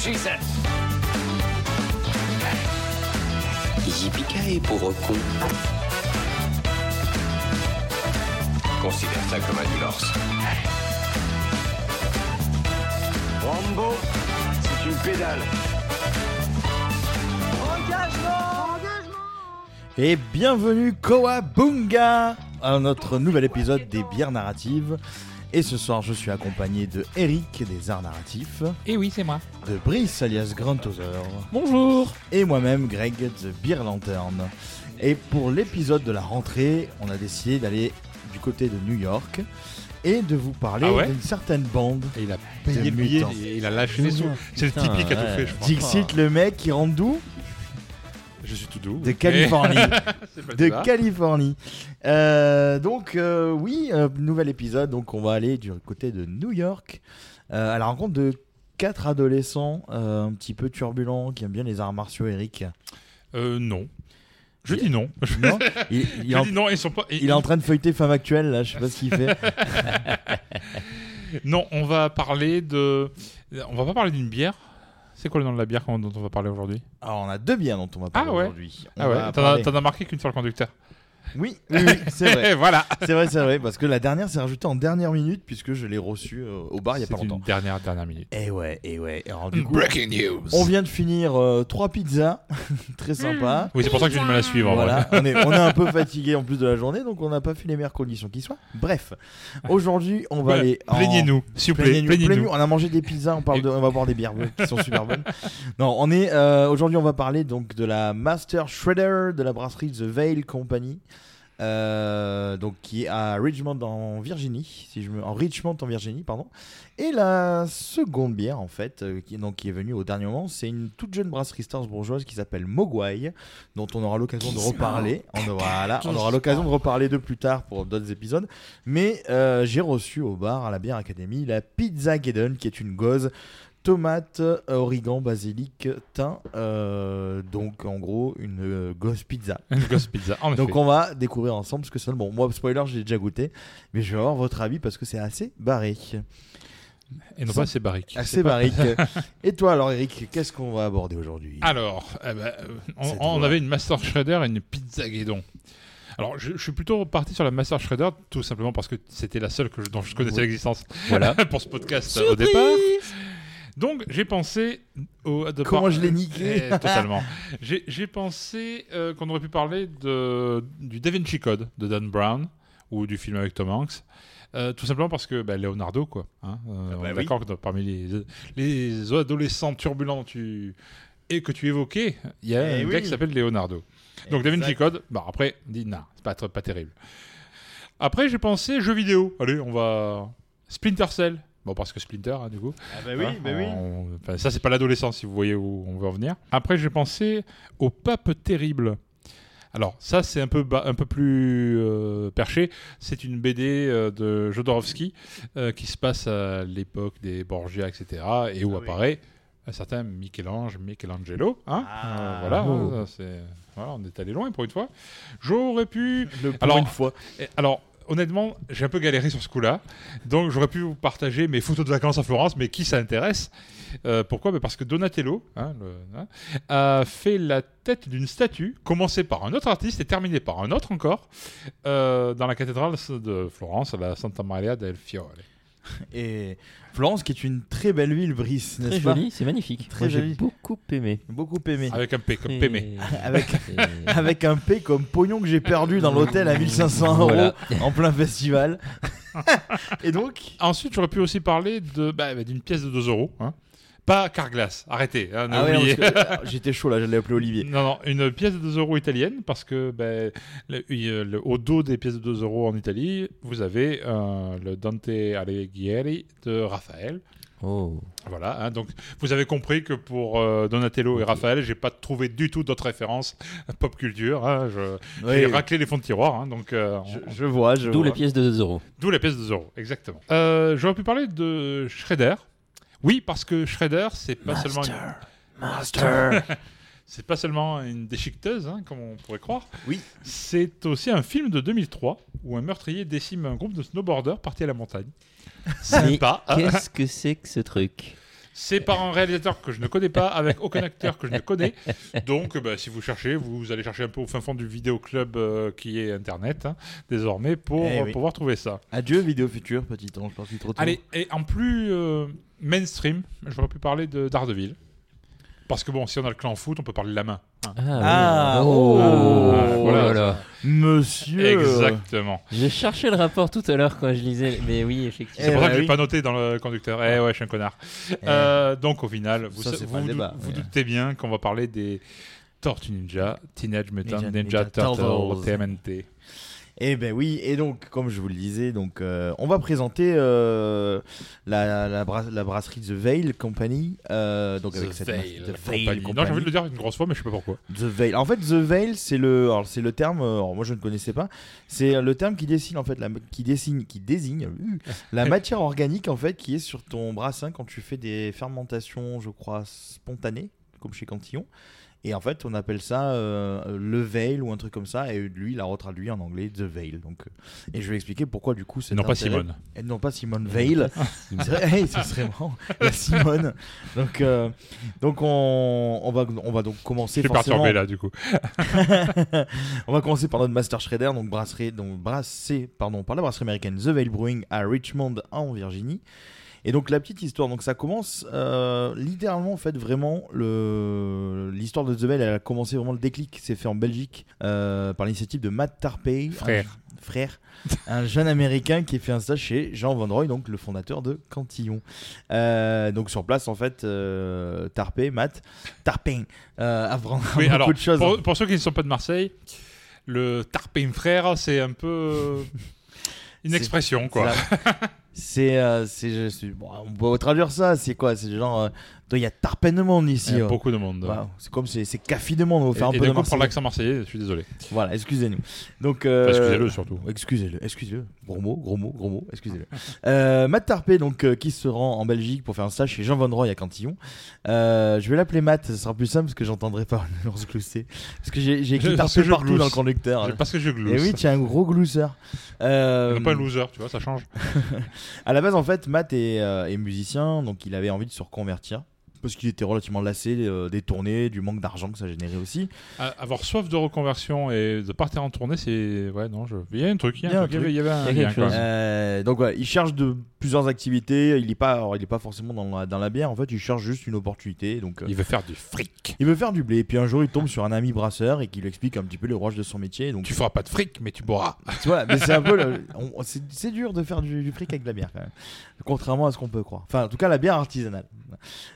She said. Yippee pauvre con. Considère ça comme un divorce. Rambo, c'est une pédale. Et bienvenue Koabunga à notre nouvel épisode des bières narratives. Et ce soir, je suis accompagné de Eric des Arts Narratifs, Et oui, c'est moi. de Brice alias Grand Other, Bonjour. et moi-même Greg de Beer Lantern. Et pour l'épisode de la rentrée, on a décidé d'aller du côté de New York et de vous parler Ah ouais d'une certaine bande. Et il a payé le billet, mutants. et il a lâché les sous. C'est le typique à tout fait, je crois. Dixit, le mec qui rentre d'où? Je suis tout doux. De Californie. De ça. Californie. Euh, donc euh, oui, euh, nouvel épisode. Donc on va aller du côté de New York à la rencontre de quatre adolescents un petit peu turbulents qui aiment bien les arts martiaux. Eric. Euh, non. Je dis non. Non il, il est en, dis non, ils sont pas. il est en train de feuilleter Femme Actuelle là. Je sais pas ce qu'il fait. Non, on va parler de. On va pas parler d'une bière. C'est quoi le nom de la bière dont on va parler aujourd'hui? Alors on a deux bières dont on va parler Ah ouais? aujourd'hui. Ah ouais? T'en as, parler- t'en as marqué qu'une sur le conducteur. Oui, oui, oui, c'est vrai. voilà. C'est vrai, c'est vrai. Parce que la dernière s'est rajoutée en dernière minute puisque je l'ai reçue euh, au bar il y a pas une longtemps. dernière dernière minute. Et ouais, et ouais. Alors, du coup, Breaking news. on vient de finir euh, trois pizzas, très sympa. Oui, c'est pour ça que j'ai du mal à suivre. Voilà, ouais. on est, on est un peu fatigué en plus de la journée, donc on n'a pas fait les meilleures conditions qui soient. Bref, aujourd'hui, on va aller. en- Plaignez-nous, s'il vous plaît. Plaignez-nous. On a mangé des pizzas, on, parle de, on va boire des bières bleues qui sont super bonnes. Non, on est. euh, aujourd'hui, on va parler donc de la Master Shredder de la brasserie The Veil Company. Euh, donc qui est à Richmond en Virginie, si je me, en Richmond en Virginie, pardon. Et la seconde bière en fait, euh, qui, donc, qui est venue au dernier moment, c'est une toute jeune brasserie strasbourgeoise qui s'appelle Mogwai, dont on aura l'occasion de reparler. On, voilà, on aura l'occasion de reparler de plus tard pour d'autres épisodes. Mais euh, j'ai reçu au bar à la Bière Academy la Pizza Geddon, qui est une gauze tomate, euh, origan, basilic, thym. euh, donc en gros une euh, gauze pizza. Une Ghost Pizza. En effet. Donc on va découvrir ensemble ce que c'est. Bon, moi spoiler, j'ai déjà goûté, mais je vais avoir votre avis parce que c'est assez barré. Et non pas assez barrique. Assez barrique. Et toi alors Eric, qu'est-ce qu'on va aborder aujourd'hui? Alors, eh ben, on, avait une Master Shredder et une Pizza Guédon. Alors, je, je suis plutôt parti sur la Master Shredder, tout simplement parce que c'était la seule que je- dont je connaissais Oui. l'existence Voilà. pour ce podcast euh, au départ. Donc, j'ai pensé au. de Comment par- je l'ai niqué Eh, Totalement. J'ai pensé euh, qu'on aurait pu parler de, du Da Vinci Code de Dan Brown ou du film avec Tom Hanks. Euh, tout simplement parce que bah, Leonardo, quoi. hein, euh, on bah oui. d'accord que parmi les, les adolescents turbulents tu, et que tu évoquais, il y a Eh un oui. gars qui s'appelle Leonardo. Donc Da Vinci. Code, bah, après, dit non, c'est pas, pas terrible. Après, j'ai pensé jeux vidéo. Allez, on va. Splinter Cell. Bon, parce que Splinter, hein, du coup. Ah bah Hein, on- enfin, ça, c'est pas l'adolescence, si vous voyez où on veut en venir. Après, j'ai pensé au Pape Terrible. Alors, ça, c'est un peu, un peu plus euh, perché. C'est une BD euh, de Jodorowsky euh, qui se passe à l'époque des Borgia, etc. et où Ah oui. apparaît un certain Michel-Ange, Michelangelo. Hein Ah. Euh, voilà, Oh. hein, c'est- voilà, on est allé loin pour une fois. J'aurais pu Le, pour Alors- une fois. alors, honnêtement, j'ai un peu galéré sur ce coup-là. Donc, j'aurais pu vous partager mes photos de vacances à Florence, mais qui ça intéresse? Euh, Pourquoi? Ben Parce que Donatello hein, hein, a fait la tête d'une statue, commencée par un autre artiste et terminée par un autre encore, euh, dans la cathédrale de Florence, la Santa Maria del Fiore. Et Florence qui est une très belle ville, Brice, n'est-ce Très pas joli, c'est magnifique. Très Moi, j'ai beaucoup aimé. Beaucoup aimé. Avec un P comme Et- Pémé. Avec- et- Avec un P comme pognon que j'ai perdu dans l'hôtel à 1500 euros Voilà. en plein festival. Et donc, Ensuite, j'aurais pu aussi parler de, bah, bah, d'une pièce de 2 euros. hein. Pas Carglass, arrêtez, hein, ah ouais, ah, j'étais chaud là, j'allais appeler Olivier. Non, non, une pièce de 2 euros italienne, parce que ben, le- le- au dos des pièces de 2 euros en Italie, vous avez euh, le Dante Alighieri de Raphaël. Oh. Voilà, hein, donc vous avez compris que pour euh, Donatello et Raphaël, j'ai pas trouvé du tout d'autres références pop culture. hein, je- J'ai Oui, raclé les fonds de tiroir, hein, donc euh, je, on- je vois, je D'où les pièces de 2 euros. d'où la pièce de Zorro, exactement. Euh, J'aurais pu parler de Shredder. Oui, parce que Shredder, c'est pas seulement une... Master. C'est pas seulement une déchiqueteuse, hein, comme on pourrait croire. Oui. C'est aussi un film de 2003 où un meurtrier décime un groupe de snowboarders partis à la montagne. Sympa. Qu'est-ce que c'est que ce truc? C'est par un réalisateur que je ne connais pas, avec aucun acteur que je ne connais. Donc, bah, si vous cherchez, vous allez chercher un peu au fin fond du vidéoclub euh, qui est Internet, hein, désormais, pour Eh euh, oui. pouvoir trouver ça. Adieu, vidéo future, petit ange, je pense qu'il trop tôt. Allez, et en plus euh, mainstream, j'aurais pu parler de Daredevil. Parce que bon, si on a le clan foot, on peut parler de la main. hein. Ah, oui. oh. oh, Ah, voilà. là là. Monsieur. Exactement. J'ai cherché le rapport tout à l'heure quand je lisais, mais oui, effectivement. C'est Eh pour ça bah que je oui. l'ai pas noté dans le conducteur. Eh ouais, je suis un connard. Euh, donc au final, vous, Ça, c'est vous, pas le vous débat, vous mais- doutez bien qu'on va parler des Tortues Ninja, Teenage Mutant Ninja- Ninja, Ninja Turtles, Turtles. TMNT. Eh ben oui, et donc, comme je vous le disais, donc, euh, on va présenter euh, la, la, bra- la brasserie The Veil Company. euh, donc avec cette Veil The Company. Veil Non, j'ai envie de le dire une grosse fois, mais je sais pas pourquoi. The Veil. En fait, The Veil, c'est le, c'est le terme. alors, moi, je ne connaissais pas. C'est le terme qui dessine en fait, la, qui dessine, qui désigne la matière organique en fait qui est sur ton brassin quand tu fais des fermentations, je crois, spontanées, comme chez Cantillon. Et en fait, on appelle ça euh, le veil ou un truc comme ça. Et lui, il a retraduit en anglais The Veil. Donc, euh, et je vais expliquer pourquoi du coup c'est Non, pas Simone. Et non pas Simone Veil. hey, ce serait marrant. La Simone. Donc, euh, donc on, on va, on va donc Je commencer suis forcément. perturbé là, du coup. on va commencer par notre Master Shredder, donc brasserie, donc brassé, pardon, par la brasserie américaine The Veil Brewing à Richmond en Virginie. Et donc la petite histoire, donc ça commence euh, littéralement en fait vraiment le l'histoire de The Veil, elle a commencé vraiment le déclic, c'est fait en Belgique euh, par l'initiative de Matt Tarpey, Frère. un, frère, un jeune américain qui a fait un stage chez Jean Van Roy, donc le fondateur de Cantillon. Euh, donc sur place en fait, Tarpey, Matt Tarpey, apprend Oui, beaucoup alors, de choses. pour, pour ceux qui ne sont pas de Marseille, le Tarpin frère, c'est un peu une expression, quoi. C'est euh, c'est, je suis- bon, on peut traduire ça. C'est quoi? C'est genre, euh, il y a tarpin de monde ici. Il y a oh. beaucoup de monde. C'est comme c'est, café de monde. On va Et, faire un et peu d'un de coup, l'accent marseillais, je suis désolé. Voilà, excusez-nous. Donc, euh, Enfin, excusez-le surtout. Excusez-le, excusez-le. Gros mot, gros mot, gros mot, excusez-le. Euh, Matt Tarpey, donc, euh, qui se rend en Belgique pour faire un stage chez Jean Van Roy à Cantillon. Je vais l'appeler Matt, ce sera plus simple parce que j'entendrai pas le glousser. Parce que j'ai, écrit je partout glousse. dans le conducteur. Parce que je glousse. Et oui, tu es un gros glousseur. Euh, pas un loser, tu vois, ça change. À la base, en fait, Matt est, est musicien, donc il avait envie de se reconvertir. Parce qu'il était relativement lassé euh, des tournées, du manque d'argent que ça générait aussi. Avoir soif de reconversion et de partir en tournée, c'est. Ouais, non, je... il y a un truc. Il y a un truc. Il y avait- il y avait un Il y a lien, quelque quoi. chose. Euh, donc voilà, il cherche de plusieurs activités. Il n'est pas, alors, il est pas forcément dans la, dans la bière. En fait, il cherche juste une opportunité. Donc, euh, Il veut faire du fric. il veut faire du blé. Et puis un jour, il tombe sur un ami brasseur et qui lui explique un petit peu les rouages de son métier. Donc Tu feras pas de fric, mais tu boiras. Tu vois, mais c'est un peu. le- c'est dur de faire du, du fric avec de la bière, quand même. Contrairement à ce qu'on peut croire. Enfin, en tout cas, la bière artisanale.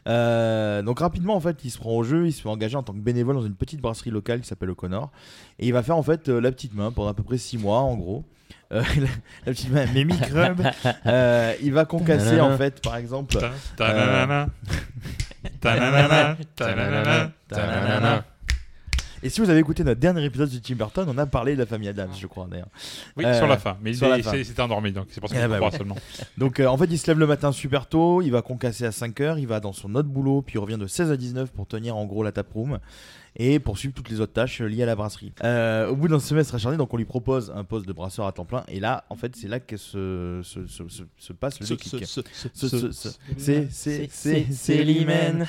Euh, donc, rapidement, en fait, il se prend au jeu. Il se fait engager en tant que bénévole dans une petite brasserie locale qui s'appelle O'Connor. Et il va faire, en fait, euh, la petite main pendant à peu près 6 mois, en gros. Euh, la, la petite main, microbe. Euh, il va concasser, en fait, par exemple. Et si vous avez écouté notre dernier épisode de Tim Burton, on a parlé de la famille Adams, je crois, d'ailleurs. Oui, Euh, sur la fin. Mais c'est- endormi, donc c'est pour ça Eh je bah oui. seulement. Donc euh, en fait il se lève le matin super tôt, il va concasser à 5h, il va dans son autre boulot, puis il revient de 16 à 19 pour tenir en gros la taproom et poursuivre toutes les autres tâches liées à la brasserie. Euh, au bout d'un semestre acharné, donc on lui propose un poste de brasseur à temps plein et là en fait c'est là que se, se, se, se- se passe le déclic. Ce- ce- ce- C'est c'est c'est c'est l'hymen.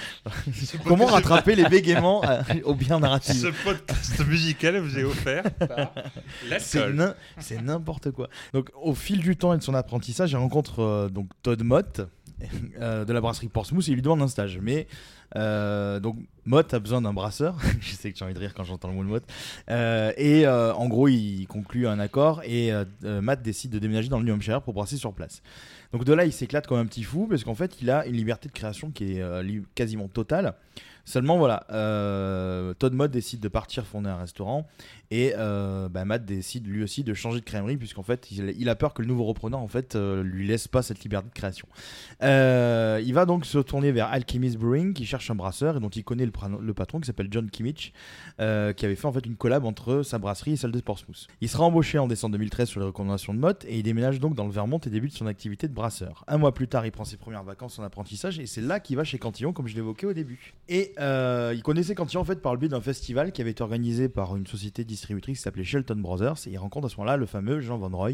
Comment rattraper les bégaiements euh, au bien narratif Ce podcast musical vous est offert par C'est n'importe quoi. Donc, au fil du temps et de son apprentissage, il rencontre euh, donc Todd Mott euh, de la brasserie Portsmouth et il lui demande un stage. Mais euh, donc Mott a besoin d'un brasseur. Je sais que j'ai envie de rire quand j'entends le mot de Mott. Euh, et euh, en gros, il conclut un accord et Matt décide de déménager dans le New Hampshire pour brasser sur place. Donc de là, il s'éclate comme un petit fou parce qu'en fait, il a une liberté de création qui est quasiment totale. Seulement voilà, Todd Mott décide de partir fonder un restaurant et euh, bah, Matt décide lui aussi de changer de crèmerie puisqu'en fait il, a peur que le nouveau repreneur en fait euh, lui laisse pas cette liberté de création. Euh, il va donc se tourner vers Alchemist Brewing qui cherche un brasseur et dont il connaît le, patron qui s'appelle John Kimmich qui avait fait en fait une collab entre sa brasserie et celle de Portsmouth. Il sera embauché en décembre 2013 sur les recommandations de Mott et il déménage donc dans le Vermont et débute son activité de brasseur. Un mois plus tard, il prend ses premières vacances en apprentissage et c'est là qu'il va chez Cantillon comme je l'évoquais au début. Et il connaissait Cantillon en fait par le biais d'un festival qui avait été organisé par une société distributrice qui s'appelait Shelton Brothers et il rencontre à ce moment-là le fameux Jean Van Roy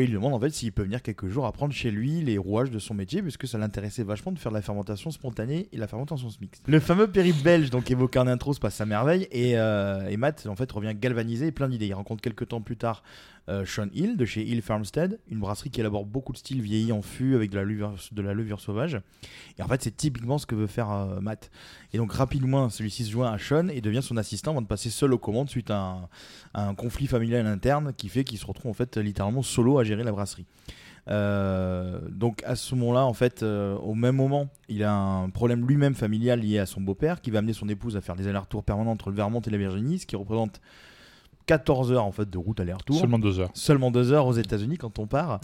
il lui demande en fait s'il peut venir quelques jours apprendre chez lui les rouages de son métier puisque ça l'intéressait vachement de faire de la fermentation spontanée et la fermentation mixte. Le fameux périple belge donc évoqué en intro se passe à merveille et, euh, et Matt en fait revient galvanisé et plein d'idées. Il rencontre quelques temps plus tard euh, Sean Hill de chez Hill Farmstead, une brasserie qui élabore beaucoup de styles vieillis en fût avec de la levure, de la levure sauvage. Et en fait, c'est typiquement ce que veut faire euh, Matt. Et donc rapidement, celui-ci se joint à Sean et devient son assistant avant de passer seul aux commandes suite à un, conflit familial interne qui fait qu'il se retrouve en fait littéralement solo à gérer la brasserie. Euh, donc à ce moment-là, en fait, euh, au même moment, il a un problème lui-même familial lié à son beau-père qui va amener son épouse à faire des allers-retours permanents entre le Vermont et la Virginie, ce qui représente 14 heures en fait de route aller-retour Seulement deux heures. seulement deux heures aux États-Unis quand on part.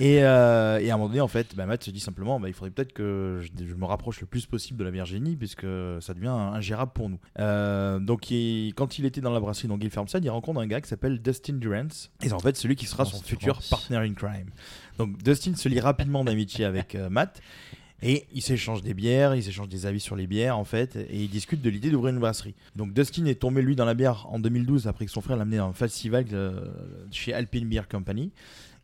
Et, euh, et à un moment donné, en fait, bah, Matt se dit simplement bah, il faudrait peut-être que je, je me rapproche le plus possible de la Virginie, puisque ça devient ingérable pour nous. Euh, donc, il- quand il était dans la brasserie dans Guy Farmstead, il rencontre un gars qui s'appelle Dustin Durance. Et c'est en fait celui qui sera son futur partner in crime. Donc, Dustin se lie rapidement d'amitié avec euh, Matt. Et ils s'échangent des bières, ils s'échangent des avis sur les bières en fait, et ils discutent de l'idée d'ouvrir une brasserie. Donc Dustin est tombé lui dans la bière en 2012 après que son frère l'a amené dans un festival euh, chez Alpine Beer Company.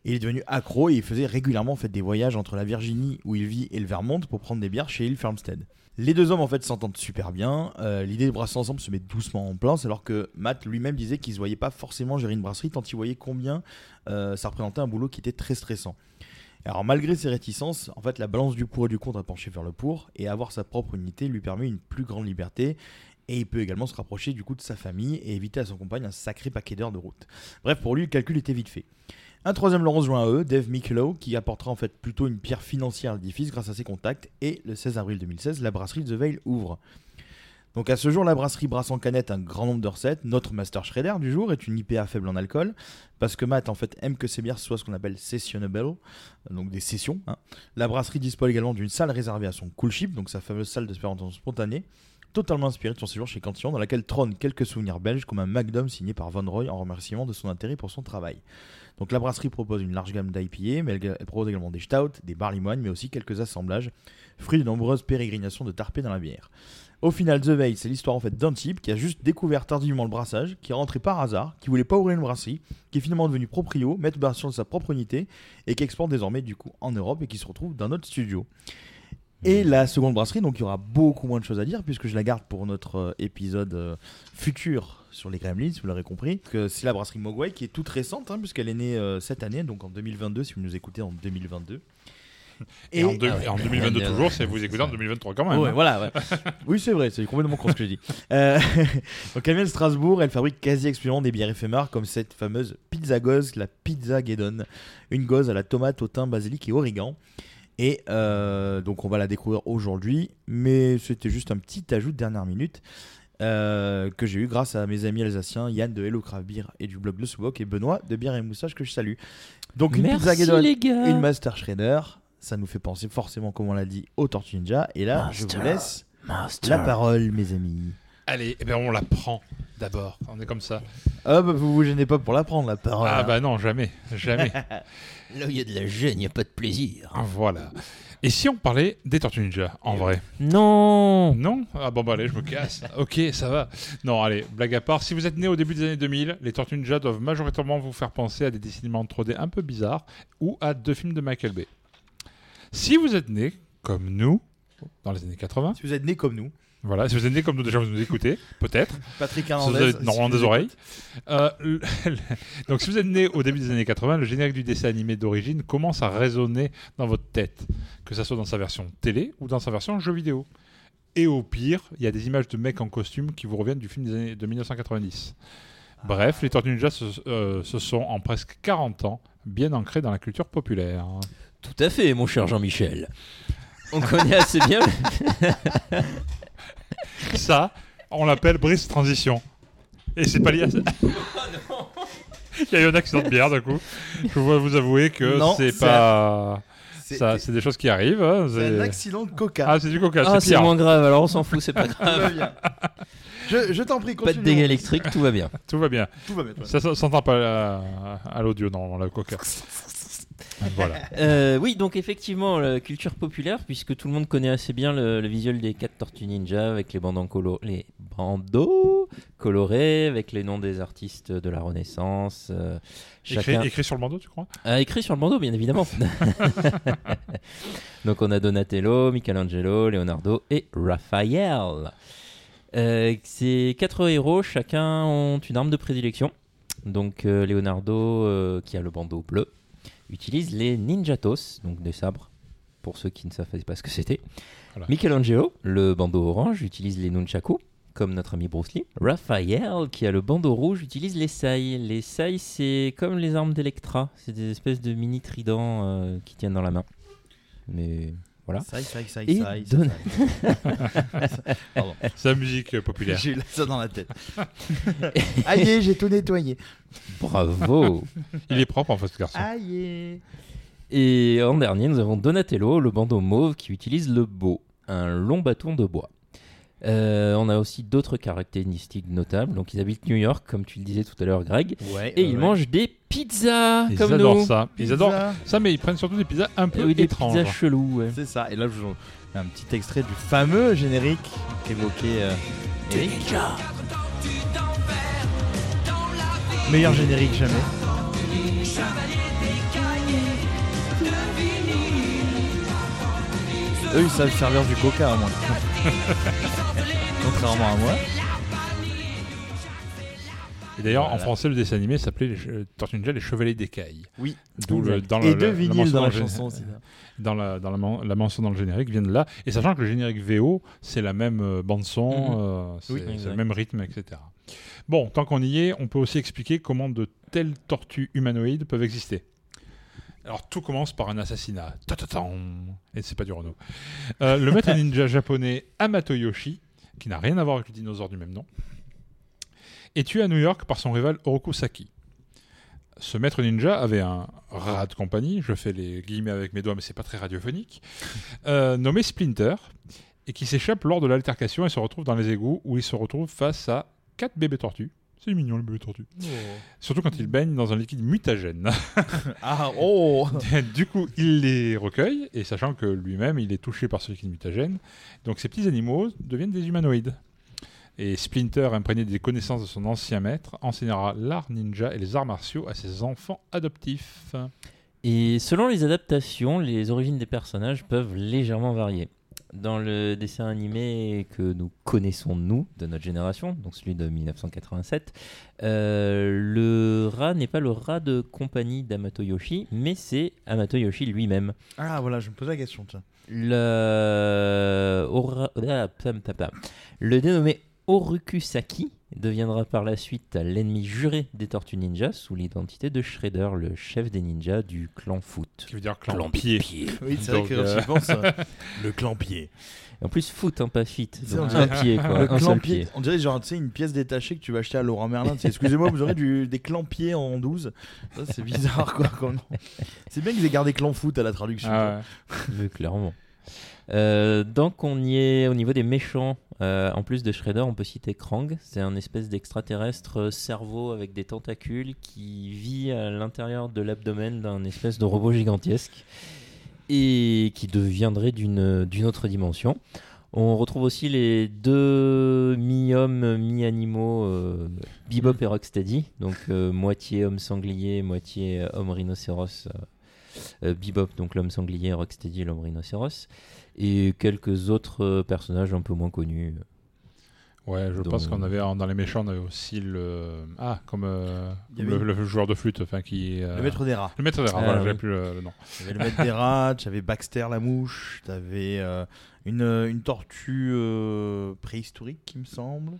Il est devenu accro et il faisait régulièrement en fait, des voyages entre la Virginie où il vit et le Vermont pour prendre des bières chez Hill Farmstead. Les deux hommes en fait s'entendent super bien. Euh, L'idée de brasser ensemble se met doucement en place alors que Matt lui-même disait qu'il ne voyait pas forcément gérer une brasserie tant il voyait combien euh, ça représentait un boulot qui était très stressant. Alors malgré ses réticences, en fait la balance du pour et du contre a penché vers le pour et avoir sa propre unité lui permet une plus grande liberté et il peut également se rapprocher du coup de sa famille et éviter à son compagne un sacré paquet d'heures de route. Bref, pour lui, le calcul était vite fait. Un troisième Laurent joint à eux, Dave Mikelow, qui apportera en fait plutôt une pierre financière à l'édifice grâce à ses contacts. Et le 16 avril 2016, la brasserie The Veil ouvre. Donc à ce jour, la brasserie brasse en canette un grand nombre de recettes. Notre Master Shredder du jour est une IPA faible en alcool, parce que Matt en fait aime que ses bières soient ce qu'on appelle sessionable, donc des sessions. hein. La brasserie dispose également d'une salle réservée à son cool ship, donc sa fameuse salle de fermentation spontanée, totalement inspirée de son séjour chez Cantillon, dans laquelle trônent quelques souvenirs belges, comme un Magnum signé par Von Roy en remerciement de son intérêt pour son travail. Donc la brasserie propose une large gamme d'IPA, mais elle propose également des stouts, des barley wine, mais aussi quelques assemblages, fruits de nombreuses pérégrinations de tarpé dans la bière. Au final, The Veil, c'est l'histoire en fait d'un type qui a juste découvert tardivement le brassage, qui est rentré par hasard, qui voulait pas ouvrir une brasserie, qui est finalement devenu proprio, maître brasseur de sa propre unité, et qui exporte désormais du coup en Europe et qui se retrouve dans notre studio. Et la seconde brasserie, donc il y aura beaucoup moins de choses à dire puisque je la garde pour notre euh, épisode euh, futur sur les Gremlins, vous l'aurez compris. Que c'est la brasserie Mogwai qui est toute récente hein, puisqu'elle est née euh, cette année, donc en 2022 si vous nous écoutez en 2022. Et, en, deux- Ah ouais. en 2022 Ouais, toujours, c'est vous écoutez en 2023 quand même. Ouais, hein. voilà. ouais. oui, c'est vrai, c'est complètement con ce que je dis. Euh, donc, elle vient de Strasbourg, elle fabrique quasi exclusivement des bières éphémères comme cette fameuse pizza gauze, la pizza Guédon. Une gauze à la tomate, au thym, basilic et origan. Et euh, donc, on va la découvrir aujourd'hui, mais c'était juste un petit ajout de dernière minute. euh, que j'ai eu grâce à mes amis alsaciens Yann de Hello Craft Beer et du blog Le Soubok et Benoît de Bière et Moussage que je salue. Donc une pizza Guédon, une Master Shredder, ça nous fait penser forcément, comme on l'a dit, au Tortue Ninja. Et là, je vous laisse la parole, mes amis. Allez, eh ben, on la prend d'abord. On est comme ça. Ah bah vous vous gênez pas pour la prendre, la parole. Ah bah non, jamais. Jamais. Là où il y a de la gêne, il n'y a pas de plaisir. voilà. Et si on parlait des Tortues Ninja, en vrai? Non Non? Ah bon bah allez, je me casse. ok, ça va. Non, allez, blague à part, si vous êtes né au début des années 2000, les Tortues Ninja doivent majoritairement vous faire penser à des dessinements 3D un peu bizarres ou à deux films de Michael Bay. Si vous êtes né, comme nous, dans les années 80, Si vous êtes né comme nous, voilà, si vous êtes né comme nous déjà, vous nous écoutez, peut-être. Patrick Si vous Hernandez. avez normalement si des oreilles. Euh, le- donc, si vous êtes né au début des années 80, le générique du dessin animé d'origine commence à résonner dans votre tête, que ça soit dans sa version télé ou dans sa version jeu vidéo. Et au pire, il y a des images de mecs en costume qui vous reviennent du film des années de 1990. Bref, les Tortues Ninja se, euh, se sont en presque 40 ans bien ancrés dans la culture populaire. Tout à fait, mon cher Jean-Michel. On connaît assez bien. ça, on l'appelle brise transition. Et c'est pas lié à ça. Il y a eu un accident de bière d'un coup. Je dois vous avouer que Non, c'est c'est pas. C'est Ça, c'est des choses qui arrivent. hein, c'est un accident de coca. Ah, c'est du coca, Ah, c'est c'est pire. moins grave, alors on s'en fout, c'est pas Tout va grave. bien. Je, je t'en prie, Pas de continue. dégâts électriques, tout va bien. Tout va bien. Tout va bien. toi. Ça, ça s'entend pas à, à l'audio, non, la coca. Voilà. Euh, oui, donc effectivement, la culture populaire, puisque tout le monde connaît assez bien le, le visuel des 4 Tortues Ninja avec les bandeaux, colo- les bandeaux colorés, avec les noms des artistes de la Renaissance. euh, Écrit, chacun écrit sur le bandeau, tu crois? A écrit sur le bandeau, bien évidemment. donc on a Donatello, Michelangelo, Leonardo et Raphaël. Euh, ces quatre héros, chacun ont une arme de prédilection. Donc euh, Leonardo, euh, qui a le bandeau bleu, utilise les ninjatos, donc des sabres, pour ceux qui ne savaient pas ce que c'était. Voilà. Michelangelo, le bandeau orange, utilise les nunchaku, comme notre ami Bruce Lee. Raphaël, qui a le bandeau rouge, utilise les sai. Les sai, c'est comme les armes d'Electra, c'est des espèces de mini tridents euh, qui tiennent dans la main. Mais voilà. Ça, ça, ça, Et ça, Don- Pardon. C'est la musique euh, populaire. J'ai eu ça dans la tête. Aïe, j'ai tout nettoyé. Bravo Il est propre en fait, ce garçon. Aïe. Et en dernier, nous avons Donatello, le bandeau mauve, qui utilise le beau, un long bâton de bois. Euh, on a aussi d'autres caractéristiques notables. Donc, ils habitent New York, comme tu le disais tout à l'heure, Greg, Ouais. et ils mangent des pizzas, Ils comme adorent nous. ça. Ils adorent ça, mais ils prennent surtout des pizzas un peu oui, des étranges. pizzas chelous. ouais. C'est ça. Et là, je vous un petit extrait du fameux générique qu'évoquait euh, Eric. Meilleur générique jamais. Eux, ils savent servir du coca, au moins. Contrairement à moi. Et d'ailleurs, en français, le dessin animé s'appelait les Che- Tortues Ninja, les Chevaliers d'écailles. Oui. D'où le, dans Et le- deux la- vinyles mention dans la chanson aussi. Dans, la, dans la, men- la mention dans le générique vient de là. Et sachant que le générique VO, c'est la même euh, bande-son, Mhm. euh, c'est Oui, c'est le même rythme, etc. Bon, tant qu'on y est, on peut aussi expliquer comment de telles tortues humanoïdes peuvent exister. Alors tout commence par un assassinat. Ta-ta-tam. Et c'est pas du Renault. Euh, le maître ninja japonais Amato Yoshi, qui n'a rien à voir avec le dinosaure du même nom, est tué à New York par son rival Oroku Saki. Ce maître ninja avait un rat de compagnie, je fais les guillemets avec mes doigts mais c'est pas très radiophonique, euh, nommé Splinter, et qui s'échappe lors de l'altercation et se retrouve dans les égouts où il se retrouve face à quatre bébés tortues. C'est mignon les bébés tortues. Surtout quand il baigne dans un liquide mutagène. Ah, oh du coup, il les recueille, et sachant que lui-même, il est touché par ce liquide mutagène, donc ces petits animaux deviennent des humanoïdes. Et Splinter, imprégné des connaissances de son ancien maître, enseignera l'art ninja et les arts martiaux à ses enfants adoptifs. Et selon les adaptations, les origines des personnages peuvent légèrement varier. Dans le dessin animé que nous connaissons, nous, de notre génération, donc celui de 1987, euh, le rat n'est pas le rat de compagnie d'Amato Yoshi, mais c'est Amato Yoshi lui-même. Ah, voilà, je me posais la question, tiens. Le, Ora- ah, le dénommé Orukusaki deviendra par la suite l'ennemi juré des Tortues Ninja sous l'identité de Shredder, le chef des ninjas du clan Foot. Qui veut dire clan Clan pied. Oui, c'est vrai que euh, pense, euh, le clampier. En plus, foot, hein, pas fit. C'est Donc, on un pied, quoi. Le un seul clampier. pied. On dirait genre, tu sais, une pièce détachée que tu vas acheter à Laurent Merlin. Excusez-moi, vous aurez du, des clampiers en 12. Ça, c'est bizarre, quoi. C'est bien qu'ils aient gardé clan foot à la traduction. Ah ouais. Clairement. Euh, donc on y est au niveau des méchants. Euh, en plus de Shredder, on peut citer Krang. C'est un espèce d'extraterrestre cerveau avec des tentacules qui vit à l'intérieur de l'abdomen d'un espèce de robot gigantesque et qui deviendrait d'une autre dimension. On retrouve aussi les deux mi-hommes, mi-animaux, euh, Bebop et Rocksteady, donc euh, moitié homme sanglier, moitié euh, homme rhinocéros. euh, Bebop, donc l'homme sanglier, Rocksteady, l'homme rhinocéros, et quelques autres euh, personnages un peu moins connus. Ouais, je Donc- pense qu'on avait dans les méchants, on avait aussi le. Ah, comme euh, le, avait- le joueur de flûte, enfin qui. euh, Le maître des rats. Le maître des rats, Ah, voilà, oui. j'avais plus le, le nom. Tu avais le maître des rats, tu avais Baxter la mouche, tu avais une, une tortue euh, préhistorique, il me semble.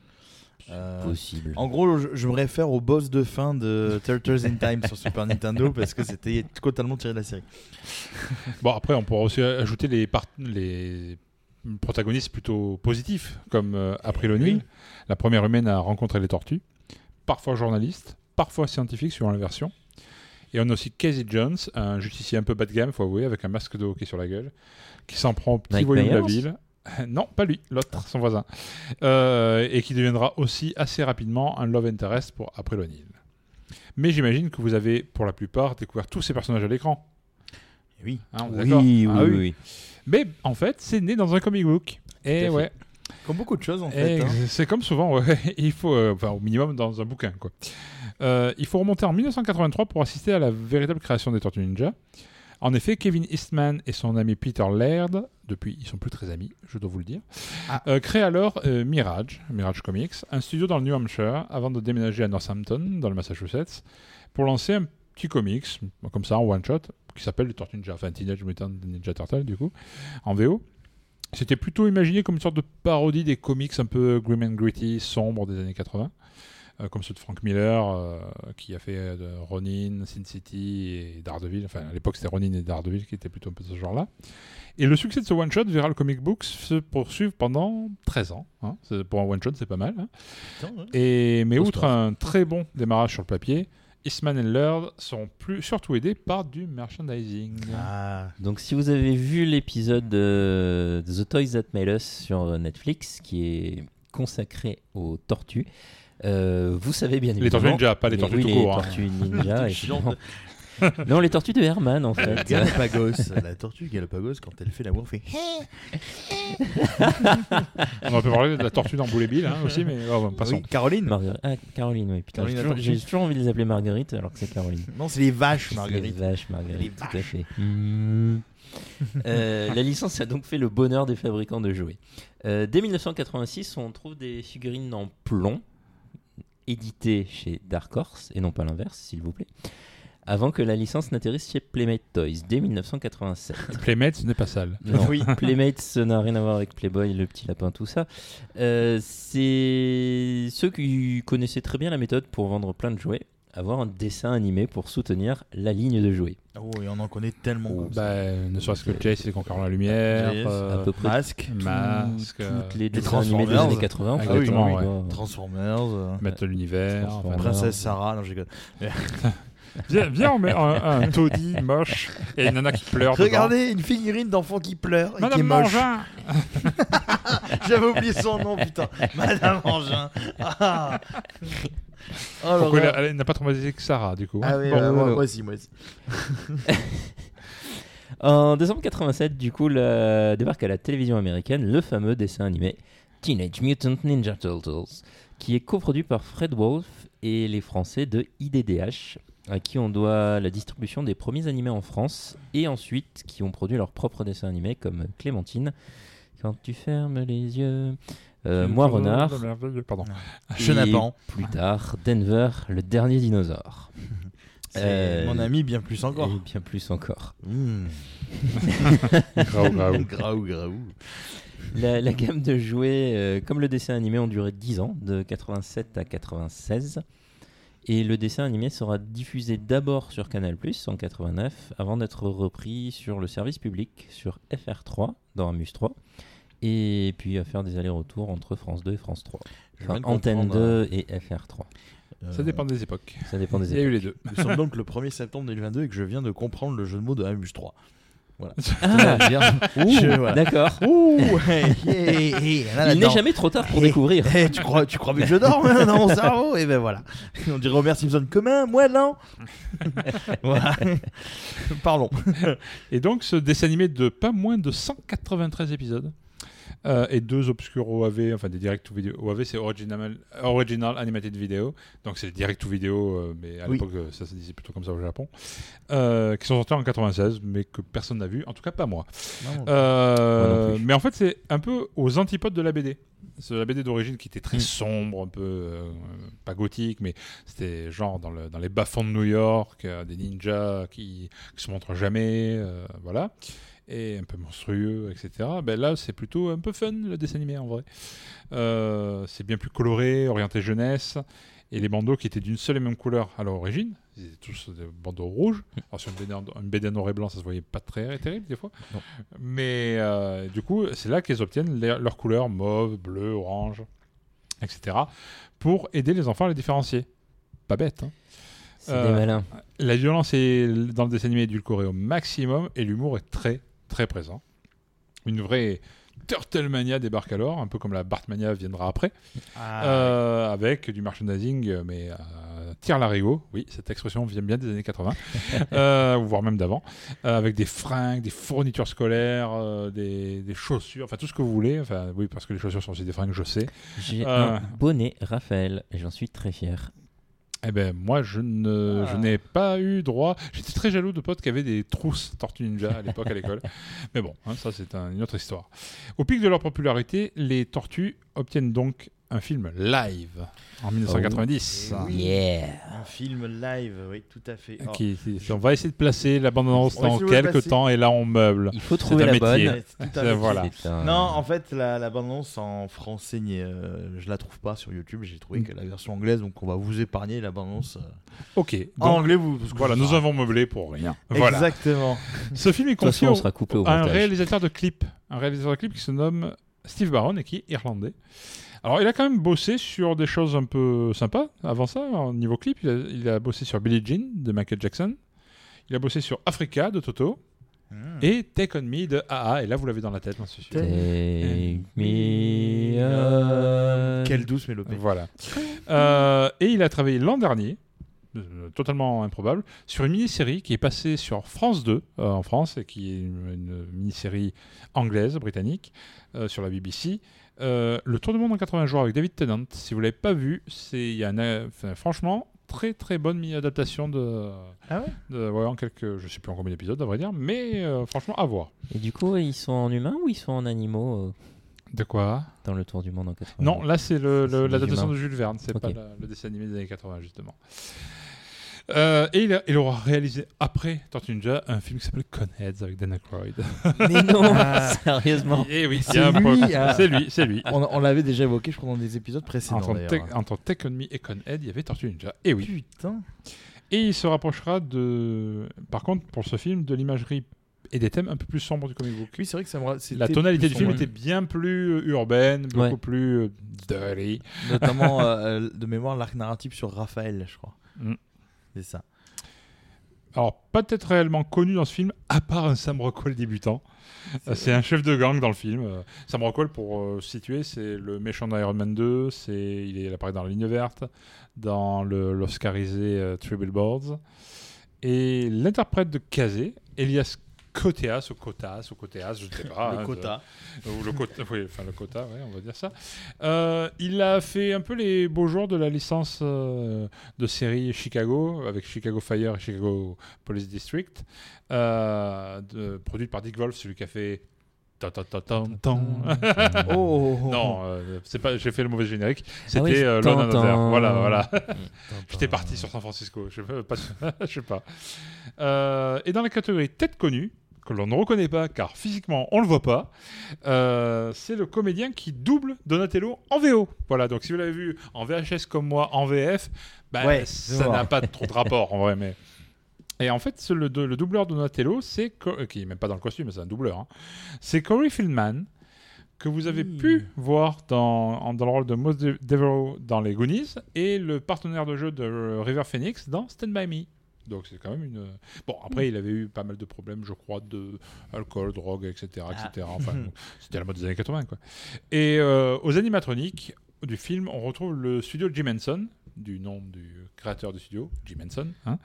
Euh, Possible. en gros, je, je me réfère au boss de fin de Turtles in Time sur Super Nintendo parce que c'était totalement tiré de la série. Bon, après, on pourra aussi ajouter les, protagonistes plutôt positifs, comme euh, April O'Neil, la première humaine à rencontrer les tortues, parfois journaliste, parfois scientifique suivant la version. Et on a aussi Casey Jones, un justicier un peu bas de gamme, faut avouer, avec un masque de hockey sur la gueule, qui s'en prend au petit Mike volume de la ville. non, pas lui, l'autre, son voisin. Euh, et qui deviendra aussi assez rapidement un love interest pour April O'Neil. Mais j'imagine que vous avez, pour la plupart, découvert tous ces personnages à l'écran. Oui. Hein, on est d'accord oui, Ah oui, oui. Mais en fait, c'est né dans un comic book. Et fait. ouais, Comme beaucoup de choses en et fait. hein. c'est comme souvent, ouais. il faut, euh, enfin au minimum dans un bouquin, quoi. Euh, il faut remonter en 1983 pour assister à la véritable création des Tortues Ninja. En effet, Kevin Eastman et son ami Peter Laird, depuis ils sont plus très amis, je dois vous le dire, Ah. euh, créent alors euh, Mirage, Mirage Comics, un studio dans le New Hampshire, avant de déménager à Northampton, dans le Massachusetts, pour lancer un petit comics, comme ça, en one shot, qui s'appelle les Tortues Ninja, enfin Teenage Mutant Ninja Turtle, du coup, en VO. C'était plutôt imaginé comme une sorte de parodie des comics un peu grim and gritty, sombres des années 80, euh, comme ceux de Frank Miller, euh, qui a fait euh, de Ronin, Sin City et Daredevil. Enfin, à l'époque, c'était Ronin et Daredevil qui étaient plutôt un peu de ce genre-là. Et le succès de ce one-shot verra le comic book se poursuivre pendant 13 ans. hein. C'est- Pour un one-shot, c'est pas mal. hein. Ouais. Et, mais outre un très bon démarrage sur le papier, Eastman et Laird sont plus, surtout aidés par du merchandising. Ah, Donc, si vous avez vu l'épisode de The Toys That Made Us sur Netflix, qui est consacré aux tortues, euh, vous savez bien Les évidemment. tortues ninja, pas les tortues oui, tout les court. hein. tortues ninja, non, les tortues de Herman, en fait. Galapagos, la tortue Galapagos quand elle fait l'amour fait. On peut parler de la tortue dans Boule et Bill hein, aussi, mais oh, bon, passons. Oui, Caroline. Ah, Caroline, oui. Putain, Caroline j'ai toujours, envie de les appeler Marguerite alors que c'est Caroline. Non, c'est les vaches, Les Marguerite. vaches, Marguerite, Les tout à fait. Euh, la licence a donc fait le bonheur des fabricants de jouets. Euh, dès 1986, on trouve des figurines en plomb, éditées chez Dark Horse, et non pas l'inverse, s'il vous plaît, avant que la licence n'atterrisse chez Playmate Toys, dès 1987. Playmate, ce n'est pas sale. Non, Oui. Playmate, ça n'a rien à voir avec Playboy, le petit lapin, tout ça. Euh, c'est ceux qui connaissaient très bien la méthode pour vendre plein de jouets, avoir un dessin animé pour soutenir la ligne de jouets. Oh, et on en connaît tellement. Oh, ça. Bah, ne serait-ce que Chase et les Conquérants de la Lumière, euh, à peu près Masque, Masque, toutes euh, les dessins animés des Transformers. années 80. en fait. Exactement, Oui, ouais. oui. Transformers, euh, Maître de l'univers. Transformers. enfin, Princesse Sarah, non, rigole. Viens, viens, on met un, un taudis moche et une nana qui pleure. dedans. Regardez, une figurine d'enfant qui pleure et qui est Madame moche. Mangin J'avais oublié son nom, putain. Madame Angin. Ah. Oh, Pourquoi elle a- elle n'a pas traumatisé que Sarah, du coup hein. Ah oui, Bon, bah, moi, moi aussi, moi aussi. En décembre 87, du coup, la- débarque à la télévision américaine le fameux dessin animé Teenage Mutant Ninja Turtles, qui est coproduit par Fred Wolf et les Français de IDDH, à qui on doit la distribution des premiers animés en France, et ensuite qui ont produit leurs propres dessins animés comme Clémentine, Quand tu fermes les yeux, euh, Moi Renard, Pardon. Chenapan. plus tard Denver, le dernier dinosaure. Euh, mon ami bien plus encore. Et bien plus encore. Mmh. Graou, graou. Graou, graou. La, la gamme de jouets, euh, comme le dessin animé, ont duré 10 ans, de 87 à 96. Et le dessin animé sera diffusé d'abord sur Canal en 89, avant d'être repris sur le service public, sur FR3, dans Amuse 3, et puis à faire des allers-retours entre France 2 et France 3. Je Enfin, Antenne comprendre, 2 et FR3. euh, Ça dépend des époques. Ça dépend des Il y a eu les deux. Nous sommes donc le 1er septembre 2022 et que je viens de comprendre le jeu de mots de Amuse 3. Ah, bien. Ouh, Je- voilà. D'accord. Ouh, hey, hey, hey, là, Il n'est jamais trop tard pour Eh, découvrir. eh, tu crois, tu crois que je dors hein, dans mon cerveau? Et ben voilà. On dirait Homer Simpson commun, moi non. voilà. Pardon. Et donc, ce dessin animé de pas moins de 193 épisodes euh, et deux obscurs OAV, enfin des direct to video. OAV, c'est Original, Original Animated Video. Donc, c'est direct to video, euh, mais à Oui. l'époque, euh, ça se disait plutôt comme ça au Japon. Euh, qui sont sortis en 96, mais que personne n'a vu. En tout cas, pas moi. Non mais en fait, c'est un peu aux antipodes de la BD. C'est la BD d'origine qui était très Mm. sombre, un peu euh, pas gothique, mais c'était genre dans, le- dans les bas-fonds de New York, euh, des ninjas qui, qui se montrent jamais, euh, voilà, et un peu monstrueux, etc. Ben là, c'est plutôt un peu fun le dessin animé en vrai. Euh, c'est bien plus coloré, orienté jeunesse, et les bandeaux qui étaient d'une seule et même couleur à l'origine, Ils étaient tous des bandeaux rouges. Alors sur une BD, noir et blanc, ça se voyait pas très terrible des fois. Non. Mais euh, du coup, c'est là qu'ils obtiennent les- leurs couleurs mauve, bleu, orange, etc. pour aider les enfants à les différencier. Pas bête. hein. C'est Euh, des malins. La violence est dans le dessin animé édulcorée au maximum et l'humour est très très présent. Une vraie Turtlemania débarque alors, un peu comme la Bartmania viendra après, Ah, euh, avec du merchandising, euh, mais euh, tire l'arigot, oui, cette expression vient bien des années 80, euh, voire même d'avant, euh, avec des fringues, des fournitures scolaires, euh, des, des chaussures, enfin tout ce que vous voulez, enfin oui, parce que les chaussures sont aussi des fringues, je sais. J'ai euh, un bonnet Raphaël et j'en suis très fier. Eh ben moi je ne Ah. je n'ai pas eu droit. J'étais très jaloux de potes qui avaient des trousses Tortue Ninja à l'époque à l'école. Mais bon, hein, ça c'est un- une autre histoire. Au pic de leur popularité, les Tortues obtiennent donc un film live en 1990. Eh oui. Yeah Un film live, oui, tout à fait. Oh. On va essayer de placer la bande-annonce dans quelques temps et là on meuble. Il faut trouver un la métier. bonne. À voilà. Un- Non, en fait, la, la bande-annonce en français, euh, je la trouve pas sur YouTube. J'ai trouvé Mm. que la version anglaise, donc on va vous épargner la bande-annonce. euh, Ok. en donc, anglais, vous. parce que voilà, nous sais avons meublé pour rien. Voilà. Exactement. Ce film est confié façon, on au- sera coupé au un réalisateur de clips, un réalisateur de clips qui se nomme Steve Barron et qui est irlandais. Alors, il a quand même bossé sur des choses un peu sympas avant ça, au niveau clip. Il a, il a bossé sur Billie Jean de Michael Jackson. Il a bossé sur Africa de Toto Hmm. et Take On Me de AA. Et là, vous l'avez dans la tête, suis sûr. Take me on. Quelle douce mélopée. Voilà. Euh, et il a travaillé l'an dernier, euh, totalement improbable, sur une mini-série qui est passée sur France 2 euh, en France et qui est une, une mini-série anglaise, britannique, euh, sur la BBC. Euh, le Tour du monde en 80 jours avec David Tennant. Si vous l'avez pas vu, c'est il y a un, enfin, franchement très très bonne mini-adaptation de, Ah ouais? de ouais, en quelques, je sais plus en combien d'épisodes à vrai dire, mais euh, franchement à voir. Et du coup, ils sont en humain ou ils sont en animaux euh, De quoi? dans le tour du monde en 80 Non, là c'est le- le- l'adaptation humains. de Jules Verne, c'est Ok. pas la- le dessin animé des années 80 justement. Euh, et il, a- il aura réalisé après Tortue Ninja un film qui s'appelle Conheads avec Dan Aykroyd. Mais non, Ah. sérieusement. Et oui, C'est il y a un lui, c'est lui, c'est lui. On, on l'avait déjà évoqué, je crois, dans des épisodes précédents. Entre. Take- On Me et Conhead, il y avait Tortue Ninja. Et oui. Putain. Et il se rapprochera de, par contre, pour ce film, de l'imagerie et des thèmes un peu plus sombres du comic book. Oui, c'est vrai que ça me. La tonalité du film était bien plus euh, urbaine, beaucoup Ouais. plus euh, dirty. Notamment, euh, de mémoire, l'arc narratif sur Raphaël, je crois. Mm. C'est ça. Alors, pas peut-être réellement connu dans ce film, à part un Sam Rockwell débutant. Euh, C'est un chef de gang dans le film. Euh, Sam Rockwell, pour euh, situer, c'est le méchant d'Iron Man 2. C'est, il, est, il apparaît dans La Ligne Verte, dans le, l'Oscarisé euh, Three Billboards. Et l'interprète de Kazé, Elias Koteas, ou Kotas, ou Koteas, je ne sais pas. le hein, quota. ou le quota, oui, enfin le quota, ouais, on va dire ça. Euh, il a fait un peu les beaux jours de la licence euh, de série Chicago, avec Chicago Fire et Chicago Police District, euh, de- produite par Dick Wolf, celui qui a fait. Oh Non, euh, c'est pas. J'ai fait le mauvais générique. C'était oui, euh, Lone Another. Voilà, voilà. J'étais parti sur San Francisco. Je sais pas. je sais pas. Euh, et dans la catégorie tête connue, que l'on ne reconnaît pas car physiquement on le voit pas, euh, c'est le comédien qui double Donatello en VO. Voilà. Donc si vous l'avez vu en VHS comme moi, en VF, bah, Ouais, ça n'a pas trop de rapport en vrai, mais. Et en fait, le, le doubleur de Donatello, c'est euh, qui est même pas dans le costume, c'est un doubleur. hein. C'est Corey Feldman que vous avez Oui. pu voir dans, en- dans le rôle de Mos De- Devereaux dans les Goonies et le partenaire de jeu de euh, River Phoenix dans Stand By Me. Donc c'est quand même une. Bon après il avait eu pas mal de problèmes, je crois, de alcool, drogue, etc., etc. Enfin bon, c'était la mode des années 80 quoi. Et euh, aux animatroniques du film, on retrouve le studio Jim Henson, du nom du créateur du studio, Jim Henson, hein,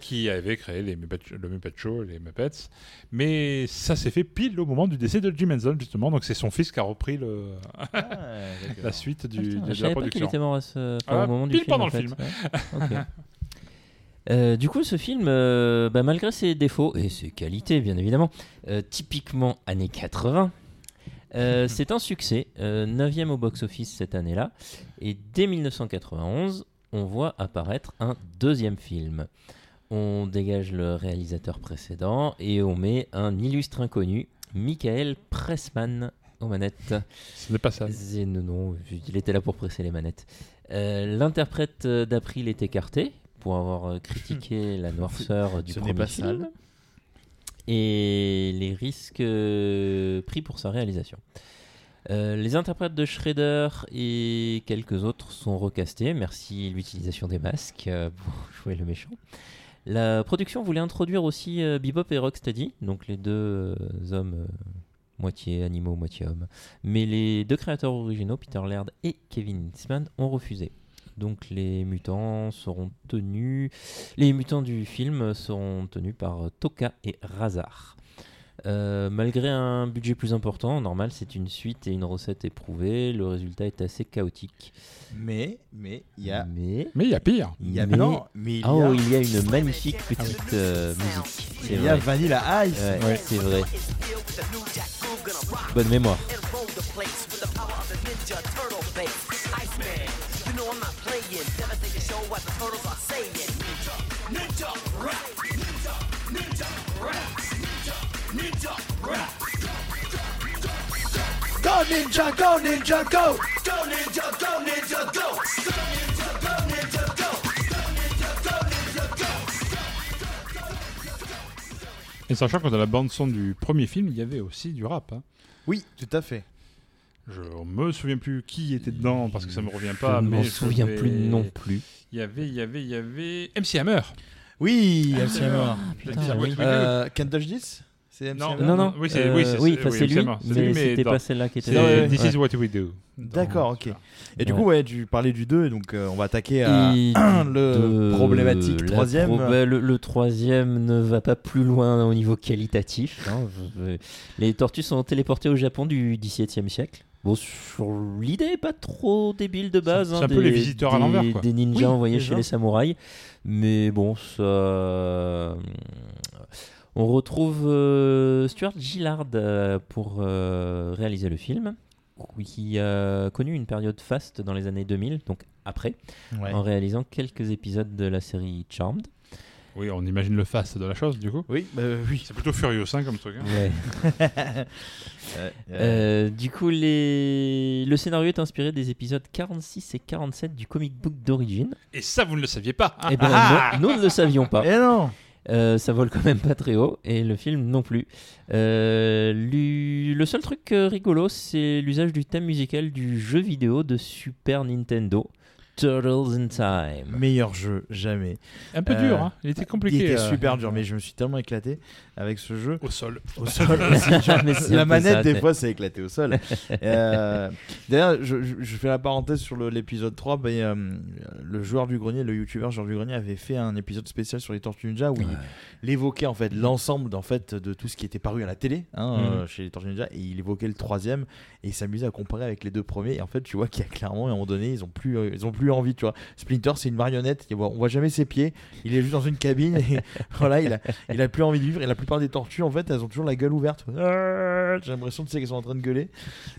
qui avait créé les Muppet- le Muppet Show, les Muppets. Mais ça s'est fait pile au moment du décès de Jim Henson justement, donc c'est son fils qui a repris le, Ah, la suite Ah, du, putain, de la pas production. était mort à ce... enfin, Ah, au moment du pile film. pendant en le film. Ouais. Euh, du coup, ce film, euh, bah, malgré ses défauts et ses qualités, bien évidemment, euh, typiquement années 80, euh, c'est un succès, 9 au box-office cette année-là. Et dès 1991, on voit apparaître un deuxième film. On dégage le réalisateur précédent et on met un illustre inconnu, Michael Pressman, aux manettes. Ce n'est pas ça. Non, non, il était là pour presser les manettes. L'interprète d'April est écarté pour avoir euh, critiqué la noirceur du Ce premier pas film sale. et les risques euh, pris pour sa réalisation. Euh, les interprètes de Shredder et quelques autres sont recastés, merci l'utilisation des masques euh, pour jouer le méchant. La production voulait introduire aussi euh, Bebop et Rocksteady, donc les deux hommes moitié animaux, moitié hommes. Mais les deux créateurs originaux, Peter Laird et Kevin Eastman, ont refusé. Donc les mutants seront tenus, les mutants du film seront tenus par Toka et Razar. Euh, malgré un budget plus important, normal, c'est une suite et une recette éprouvée. Le résultat est assez chaotique. Mais, mais, il y a. Mais Mais il y a pire. Il y a Mais- non, mais il y a, oh, il y a une magnifique petite euh, musique. Il y a. Vanilla Ice. Ouais, Ouais. c'est vrai. Bonne mémoire. Go Ninja, go Ninja, go! Go Ninja, go Ninja, go! Et sachant que dans la bande-son du premier film, il y avait aussi du rap. hein. Oui, tout à fait. Je me souviens plus qui était dedans parce que ça me revient pas. je mais m'en souviens vais- plus non plus. Il y avait, il y avait, il y avait MC Hammer. Oui, Ah, MC Hammer. Je- oui. je- Euh, Can't touch this C'est MC Non, Hammer Non, non, Oui, c'est- euh, oui, oui, oui, lui, mais c'était pas celle-là qui était le- This is what we do. D'accord, ok. Et du Ouais. coup, ouais, tu parlais du 2, donc euh, on va attaquer à Et le problématique troisième. pro- bah, le, le troisième ne va pas plus loin au niveau qualitatif. hein. Les tortues sont téléportées au Japon du XVIIe siècle. Bon, sur l'idée, pas trop débile de base. C'est hein, un peu des- les visiteurs à l'envers, quoi. Des ninjas Oui, envoyés déjà. chez les samouraïs. Mais bon, ça. On retrouve euh, Stuart Gillard euh, pour euh, réaliser le film, qui a connu une période faste dans les années 2000, donc après, Ouais. en réalisant quelques épisodes de la série Charmed. Oui, on imagine le face de la chose, du coup. Oui, bah, oui. C'est plutôt furieux, hein, comme truc. hein. Ouais, euh, du coup, les... le scénario est inspiré des épisodes 46 et 47 du comic book d'origine. Et ça, vous ne le saviez pas. hein. Eh ben, non, nous ne le savions pas. Eh non Euh, ça vole quand même pas très haut et le film non plus. Euh, Le seul truc rigolo, c'est l'usage du thème musical du jeu vidéo de Super Nintendo, Turtles in Time. Meilleur jeu, jamais. Un peu Euh, dur, hein. il était compliqué. Il était euh, super dur, mais je me suis tellement éclaté avec ce jeu. Au sol. Au sol la manette, ça, des fois, c'est éclaté au sol. Euh, D'ailleurs, je, fais la parenthèse sur l'épisode 3. bah, euh, le joueur du grenier, le youtubeur joueur du grenier, avait fait un épisode spécial sur les Tortues Ninja où il, il évoquait en fait l'ensemble en fait, de tout ce qui était paru à la télé hein, Mhm. euh, chez les Tortues Ninja et il évoquait le troisième et il s'amusait à comparer avec les deux premiers. Et en fait, tu vois qu'il y a clairement, à un moment donné, ils ont plus, euh, ils ont plus envie. Tu vois, Splinter, c'est une marionnette. il voit- on voit jamais ses pieds. Il est juste dans une cabine et voilà, il a, il a plus envie de vivre. Et la plupart des tortues, en fait, elles ont toujours la gueule ouverte. J'ai l'impression tu sais, qu'elles sont en train de gueuler.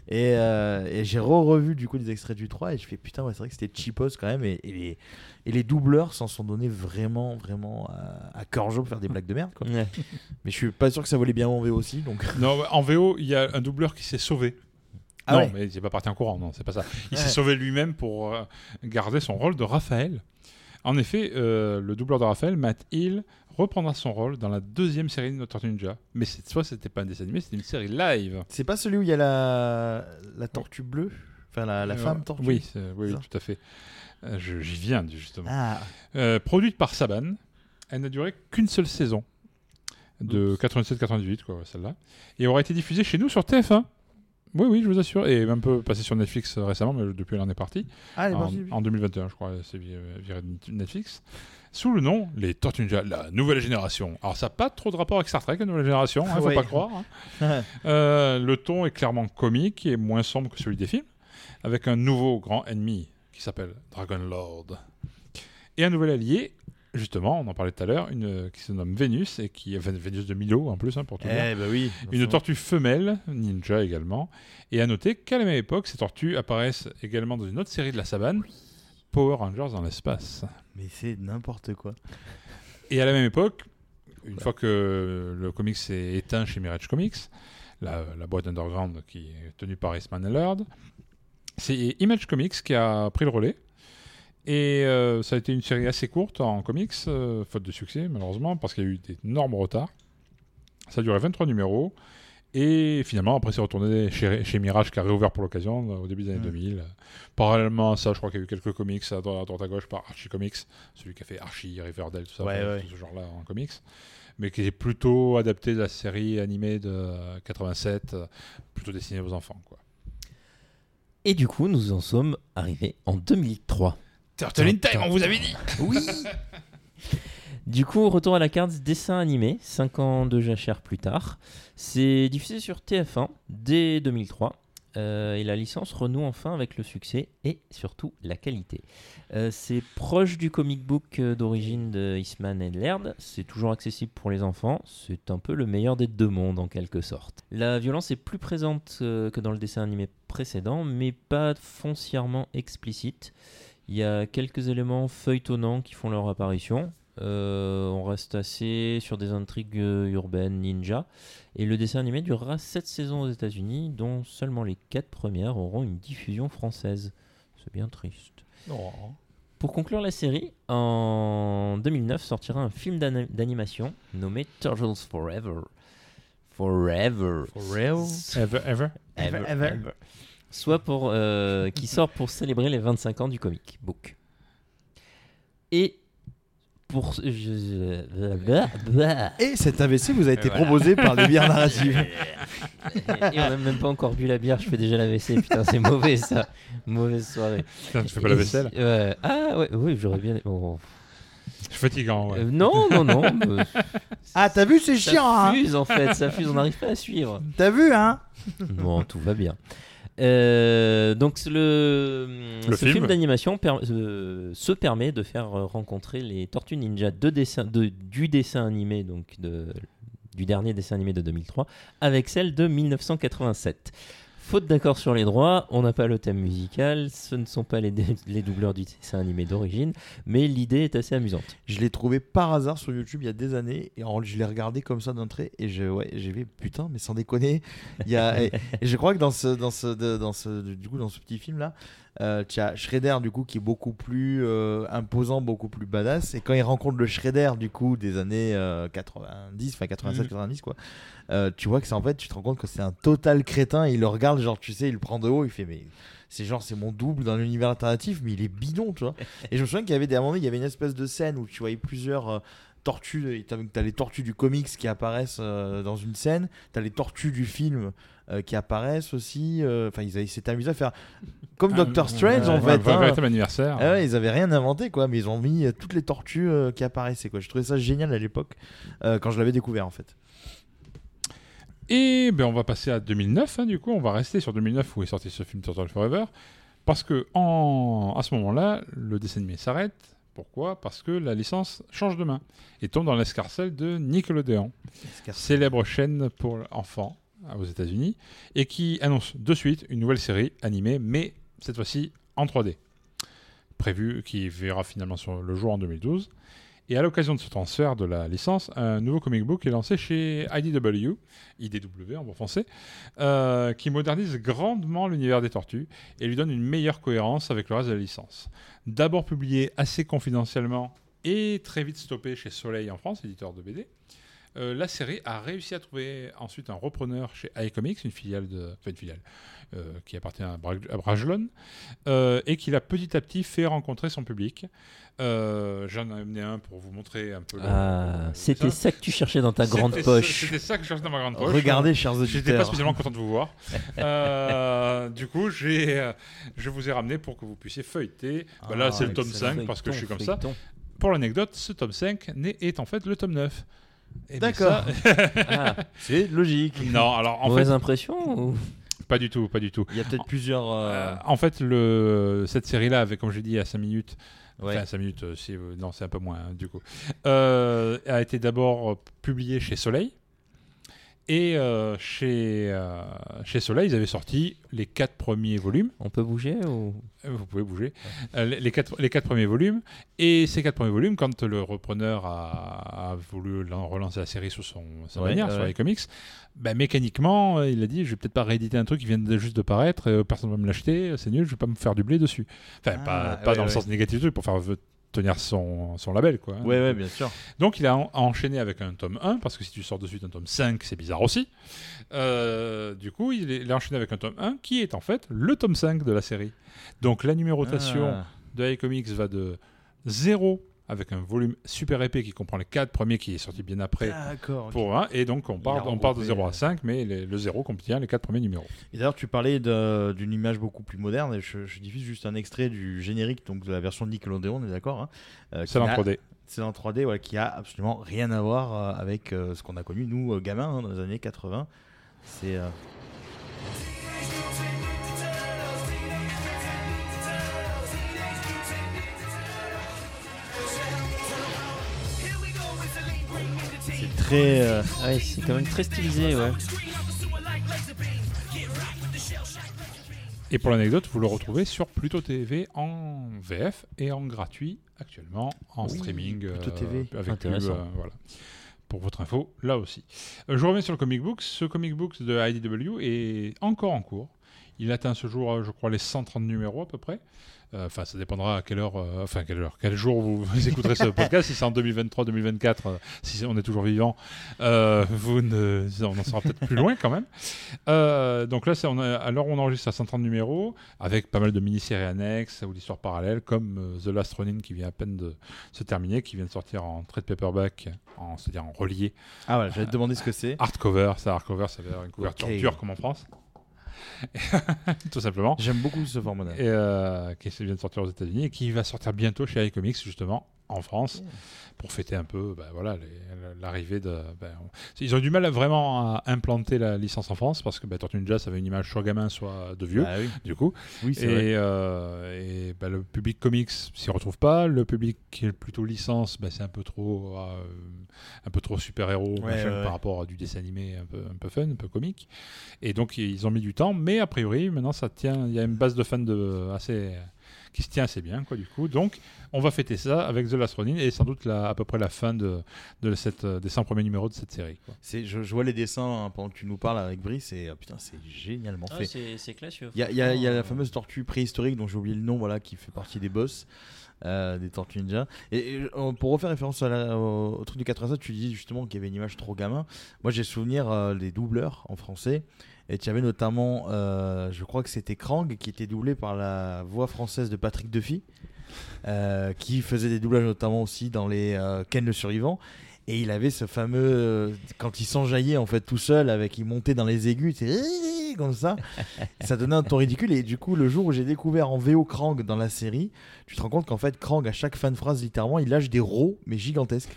Et, euh, et j'ai re-revu du coup des extraits du 3 et je fais putain, ouais, c'est vrai que c'était cheapos quand même. Et, et les, et les doubleurs s'en sont donnés vraiment, vraiment à, à cœur joie pour faire des blagues de merde. Quoi. Ouais. Mais je suis pas sûr que ça volait bien en VO aussi. Donc... Non, en VO, il y a un doubleur qui s'est sauvé. Ah non, ouais. mais il n'est pas parti en courant, non, c'est pas ça. Il s'est sauvé lui-même pour euh, garder son rôle de Raphaël. En effet, euh, le doubleur de Raphaël, Matt Hill, reprendra son rôle dans la deuxième série de notre Tortue Ninja. Mais cette fois, c'était pas un dessin animé, c'était une série live. C'est pas celui où il y a la, la tortue bleue? Enfin, la, la Euh, femme tortue? Oui, oui, tout à fait. Euh, J'y viens, justement. Ah, Euh, produite par Saban, elle n'a duré qu'une seule saison, de 87-88, quoi, celle-là, et aura été diffusée chez nous sur TF1. Oui, oui, je vous assure, et un peu passée sur Netflix récemment, mais depuis elle en est partie. ah elle est en, partie. en 2021, je crois, c'est viré viré de Netflix. Sous le nom Les Tortues Ninja, la nouvelle génération. Alors, ça n'a pas trop de rapport avec Star Trek, la nouvelle génération, il ne faut Ouais. pas croire. hein. Euh, le ton est clairement comique et moins sombre que celui des films, avec un nouveau grand ennemi qui s'appelle Dragon Lord. Et un nouvel allié, justement, on en parlait tout à l'heure, une qui se nomme Vénus, et qui est Vé- Vénus de Milo en plus, hein, pour tout dire. Eh bah oui. Une tortue femelle, ninja également. Et à noter qu'à la même époque, ces tortues apparaissent également dans une autre série de la savane, Power Rangers dans l'espace. Mais c'est n'importe quoi. Et à la même époque, une fois que le comics s'est éteint chez Mirage Comics, la, la boîte underground qui est tenue par Eastman et Laird, c'est Image Comics qui a pris le relais Et euh, ça a été une série assez courte en comics, euh, faute de succès malheureusement, parce qu'il y a eu d'énormes retards. Ça a duré 23 numéros. Et finalement, après, c'est retourné chez, chez Mirage qui a réouvert pour l'occasion euh, au début des années Mm. 2000. Parallèlement à ça, je crois qu'il y a eu quelques comics à droite à, droite à gauche par Archie Comics, celui qui a fait Archie, Riverdale, tout ça, Ouais, enfin, ouais. tout ce genre-là en comics. Mais qui est plutôt adapté de la série animée de 87, euh, plutôt destinée aux enfants. Quoi. Et du coup, nous en sommes arrivés en 2003. Turtle in Time, on vous avait dit Oui Du coup, retour à la carte dessin animé, 5 ans de jachère plus tard. C'est diffusé sur TF1 dès 2003. euh, et la licence renoue enfin avec le succès et surtout la qualité. Euh, c'est proche du comic book euh, d'origine de Eastman et Laird. C'est toujours accessible pour les enfants. C'est un peu le meilleur des deux mondes en quelque sorte. La violence est plus présente que dans le dessin animé précédent, mais pas foncièrement explicite. Il y a quelques éléments feuilletonnants qui font leur apparition. Euh, on reste assez sur des intrigues euh, urbaines ninja. Et le dessin animé durera 7 saisons aux États-Unis, dont seulement les 4 premières auront une diffusion française. C'est bien triste. Pour conclure la série, en 2009 sortira un film d'ani- d'animation nommé Turtles Forever. Forever. Ever, ever? Ever, ever. ever. Soit pour euh, qui sort pour célébrer les 25 ans du comic book. Et pour je- je- Et cet AVC vous a été Voilà. proposé par les bières narratives. et on n'a même pas encore bu la bière, je fais déjà la WC, putain c'est mauvais ça, mauvaise soirée. Putain, tu fais pas la vaisselle? Ouais. Ah ouais, oui j'aurais bien. oh. Je suis fatigant, ouais. Euh, non non non. Ah, t'as vu, c'est ça chiant, hein? fuse en fait, ça fuse, on n'arrive pas à suivre. T'as vu, hein? Bon, tout va bien. Euh, donc le, Le ce film. film, d'animation per- euh, se permet de faire euh, rencontrer les Tortues Ninja de dessin, de, du dessin animé donc de, du dernier dessin animé de 2003 avec celle de 1987. Faute d'accord sur les droits, on n'a pas le thème musical, ce ne sont pas les, les doubleurs du dessin animé d'origine, mais l'idée est assez amusante. Je l'ai trouvé par hasard sur YouTube il y a des années et je l'ai regardé comme ça d'un trait et je, ouais, j'ai vu putain mais sans déconner il y a et, et je crois que dans ce dans ce dans ce du coup dans ce petit film là tu as Shredder du coup qui est beaucoup plus euh, imposant beaucoup plus badass. Et quand il rencontre le Shredder du coup des années euh, 90 enfin 87 Mhm. 90 quoi euh, tu vois que c'est en fait tu te rends compte que c'est un total crétin. Il le regarde genre tu sais il le prend de haut. Il fait mais c'est genre c'est mon double dans l'univers alternatif mais il est bidon tu vois. Et je me souviens qu'il y avait des moments il y avait une espèce de scène où tu voyais plusieurs euh, tortues t'as les tortues du comics qui apparaissent euh, dans une scène t'as les tortues du film euh, qui apparaissent aussi euh, enfin ils, s'étaient amusés à faire comme Doctor Strange en fait un hein. anniversaire. Ah ouais, ils avaient rien inventé quoi, mais ils ont mis toutes les tortues qui apparaissaient quoi. Je trouvais ça génial à l'époque quand je l'avais découvert en fait. Et ben, on va passer à 2009, hein, du coup, on va rester sur 2009 où est sorti ce film Turtle Forever, parce que en... à ce moment-là, le dessin animé s'arrête. Pourquoi Parce que la licence change de main et tombe dans l'escarcelle de Nickelodeon, célèbre chaîne pour enfants euh, aux États-Unis, et qui annonce de suite une nouvelle série animée, mais cette fois-ci en 3D, prévue qui verra finalement sur le jour en 2012. Et à l'occasion de ce transfert de la licence, un nouveau comic book est lancé chez IDW, IDW en bon français, euh, qui modernise grandement l'univers des tortues et lui donne une meilleure cohérence avec le reste de la licence. D'abord publié assez confidentiellement et très vite stoppé chez Soleil en France, éditeur de BD, euh, la série a réussi à trouver ensuite un repreneur chez iComics, une filiale de, enfin une filiale euh, qui appartient à, Bra- à Brajlon, euh, et qui l'a petit à petit fait rencontrer son public. J'en ai amené un pour vous montrer un peu. Ah, c'était ça. ça que tu cherchais dans ta grande poche. C'était ça que je cherchais dans ma grande poche. Regardez chers J'étais pas auditeurs. spécialement content de vous voir. Du coup, j'ai, je vous ai ramené pour que vous puissiez feuilleter. Bah là, Ah, c'est le tome excellent. 5 parce que je suis comme ça. Pour l'anecdote, ce tome 5 n'est- est en fait le tome 9. Bien D'accord. ça- Ah, C'est logique. non, alors en mauvaise fait, impression ou... pas du tout, pas du tout. Il y a peut-être plusieurs. euh, Euh, en fait, le, cette série-là, avait, comme j'ai dit, à 5 minutes, ouais. enfin 5 minutes, euh, si, euh, non, c'est un peu moins, hein, du coup, euh, a été d'abord euh, publiée chez Soleil. Et euh, chez, euh, chez Soleil, ils avaient sorti les quatre premiers volumes. On peut bouger ou? Euh, Vous pouvez bouger. Euh, les, les quatre, les quatre premiers volumes. Et ces quatre premiers volumes, quand le repreneur a, a voulu lan- relancer la série sous son, sa Ouais, manière, ouais, sur les comics, bah, mécaniquement, il a dit Je vais peut-être pas rééditer un truc qui vient de, juste de paraître, personne ne va me l'acheter, c'est nul, je vais pas me faire du blé dessus. Enfin, Ah, pas, pas dans le sens négatif du truc, pour faire tenir son, son label. Quoi, hein. Ouais, ouais, bien sûr. Donc il a en- enchaîné avec un tome 1, parce que si tu sors de suite un tome 5, c'est bizarre aussi. Euh, du coup, il, est- il a enchaîné avec un tome 1, qui est en fait le tome 5 de la série. Donc la numérotation Ah. de AI Comics va de 0 avec un volume super épais qui comprend les 4 premiers qui est sorti bien après. Pour un, et donc on part, on part de regroupé, 0 euh, à 5, mais les- le 0 contient les 4 premiers numéros. Et d'ailleurs, tu parlais de- d'une image beaucoup plus moderne. Et je, je diffuse juste un extrait du générique donc de la version de Nickelodeon, on est d'accord hein, euh, C'est en n'a- 3D. C'est en 3D, voilà, qui a absolument rien à voir euh, avec euh, ce qu'on a connu, nous, euh, gamins, hein, dans les années 80. C'est. Très. euh, Ouais, c'est quand même très stylisé, ouais. Et pour l'anecdote, vous le retrouvez sur Pluto TV en VF et en gratuit actuellement en Oui, streaming Pluto TV. avec pub, Intéressant. euh, voilà. Pour votre info, là aussi. Euh, je reviens sur le comic book. Ce comic book de IDW est encore en cours. Il atteint ce jour, euh, je crois, les 130 numéros à peu près. Euh, Enfin, ça dépendra à quelle heure, euh, enfin quelle heure, quel jour vous, vous écouterez ce podcast. si c'est en 2023-2024, euh, si on est toujours vivant, euh, vous ne, on en sera peut-être plus loin quand même. Euh, donc là, c'est on a- à l'heure où on enregistre à 130 numéros, avec pas mal de mini-séries annexes ou d'histoires parallèles, comme euh, The Last Ronin qui vient à peine de se terminer, qui vient de sortir en trade paperback, en, c'est-à-dire en relié, Ah, voilà, j'allais te demander ce que c'est. hardcover. Ça, hardcover, ça veut dire une couverture Ok. dure comme en France, tout simplement. J'aime beaucoup ce format Et euh, qui vient de sortir aux États-Unis et qui va sortir bientôt chez iComics justement en France pour fêter un peu bah, voilà, l'arrivée de. bah, Ils ont eu du mal à vraiment à implanter la licence en France parce que bah, Tortue Ninja ça avait une image soit gamin soit de vieux Ah oui, du coup oui vrai. et, euh, et, le public comics s'y retrouve pas le public qui est plutôt licence c'est un peu trop euh, un peu trop super héros Ouais, ouais, ouais. par rapport à du dessin animé un peu un peu fun un peu comique et donc ils ont mis du temps mais a priori maintenant ça tient il y a une base de fans de assez qui se tient assez bien quoi du coup donc on va fêter ça avec The Last Ronin et sans doute la, à peu près la fin de, de cette, euh, des 100 premiers numéros de cette série quoi. Je, je vois les dessins hein, pendant que tu nous parles avec Brice et euh, putain, c'est génialement Ah, fait. c'est c'est classieux. Il y y y a la franchement, fameuse tortue préhistorique dont j'ai oublié le nom, voilà, qui fait partie des boss euh, des Tortues Ninja. Et, et, euh, pour refaire référence à la- au, au truc du 87, tu dis justement qu'il y avait une image trop gamin. Moi, j'ai souvenir euh, des doubleurs en français. Et tu avais notamment, euh, je crois que c'était Krang qui était doublé par la voix française de Patrick Duffy, euh, qui faisait des doublages notamment aussi dans les euh, Ken le survivant. Et il avait ce fameux, euh, quand il s'enjaillait en fait tout seul, avec il montait dans les aigus, c'est comme ça. ça donnait un ton ridicule. Et du coup, le jour où j'ai découvert en VO Krang dans la série, tu te rends compte qu'en fait, Krang, à chaque fin de phrase, littéralement, il lâche des rots, mais gigantesques.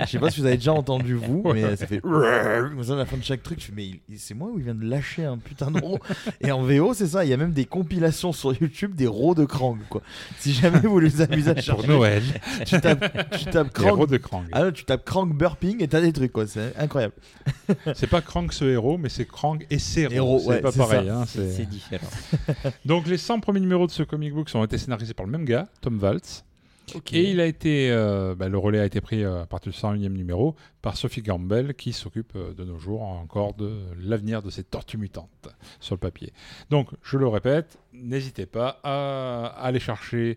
Je sais pas si vous avez déjà entendu, vous, mais ça fait comme ça à la fin de chaque truc. Je fais, mais c'est moi où il vient de lâcher un putain de rot Et en VO, c'est ça. Il y a même des compilations sur YouTube des rots de Krang, quoi. Si jamais vous les amusez à Pour chercher, Noël, tu tapes, tu tapes les héros Krang. de Krang. Ah non, tu tapes Krang burping et t'as des trucs, quoi. C'est incroyable. C'est pas Krang ce héros, mais c'est Krang et ses héros. Héros, c'est ouais, pas pareil. hein, C'est différent. Donc les 100 premiers numéros de ce comic book ont été scénarisés par le même gars, Tom Waltz. Et il a été, euh, bah, le relais a été pris euh, à partir du 101e numéro par Sophie Campbell qui s'occupe euh, de nos jours encore de l'avenir de ces tortues mutantes sur le papier. Donc je le répète, n'hésitez pas à aller chercher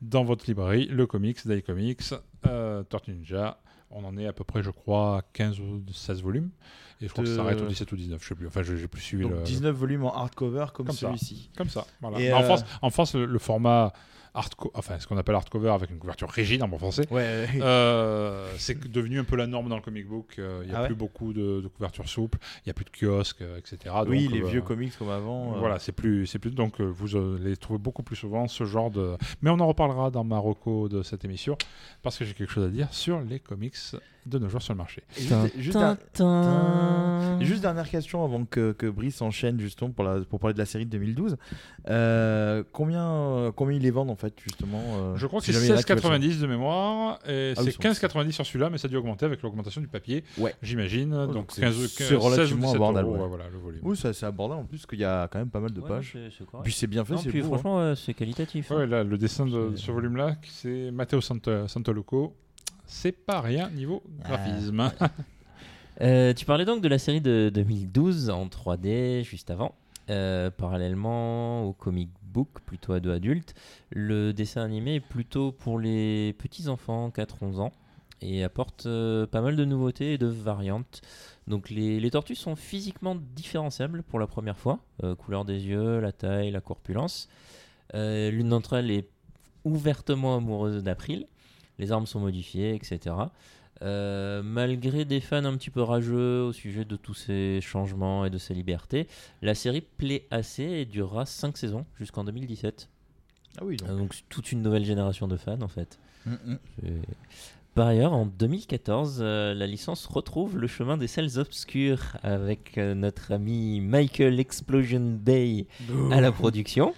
dans votre librairie le comics d'iComics, euh, Tortue Ninja. On en est à peu près, je crois, à 15 ou 16 volumes. Et je crois que ça s'arrête au 17 ou 19, je sais plus. Enfin, je- j'ai plus suivi Donc le, 19 volumes en hardcover comme, celui-ci. comme ça. Voilà. Et, Mais En euh, France, en France le, le format hardco- enfin ce qu'on appelle hardcover avec une couverture rigide en bon français, Ouais, euh, c'est devenu un peu la norme dans le comic book. euh, Il n'y a Ah ouais plus beaucoup de, de couvertures souples, il n'y a plus de kiosques, etc. oui, Donc, les euh, vieux comics comme avant. Voilà, c'est plus, c'est plus donc vous les trouvez beaucoup plus souvent ce genre de. Mais on en reparlera dans ma reco de cette émission parce que j'ai quelque chose à dire sur les comics de nos jours sur le marché. Juste, juste un- Tintin. Et Juste dernière question avant que, que Brice enchaîne justement pour, la, pour parler de la série de 2012. Euh, combien, combien ils les vendent en fait justement euh, Je crois que si c'est jamais il y en a qui veulent 16,90 de mémoire, et Ah c'est sont- 15,90 sur celui-là, mais ça a dû augmenter avec l'augmentation du papier, Ouais. j'imagine. donc donc c'est- 15, c'est 15, relativement 16 ou 17 abordable, euros, ouais. ouais, voilà, le volume. Oui, c'est abordable en plus, qu'il y a quand même pas mal de Ouais, pages. Puis c'est bien fait, Non, c'est puis beau. hein. franchement, c'est qualitatif. hein. Ouais, là, le dessin de ce volume-là, c'est Matteo Sant- Santoloco. C'est pas rien niveau Ah. graphisme. Euh, tu parlais donc de la série de 2012 en 3D juste avant. Euh, parallèlement au comic book, plutôt ado adulte, le dessin animé est plutôt pour les petits enfants 4-11 ans et apporte euh, pas mal de nouveautés et de variantes. Donc les, les tortues sont physiquement différenciables pour la première fois, Euh, couleur des yeux, la taille, la corpulence. L'une d'entre elles est ouvertement amoureuse d'April. Les armes sont modifiées, etc. Euh, malgré des fans un petit peu rageux au sujet de tous ces changements et de ces libertés, la série plaît assez et durera 5 saisons jusqu'en 2017. Ah oui, donc. Euh, Donc toute une nouvelle génération de fans en fait. Mm, mm. Par ailleurs, en 2014, euh, la licence retrouve le chemin des salles obscures avec notre ami Michael Explosion Bay à la production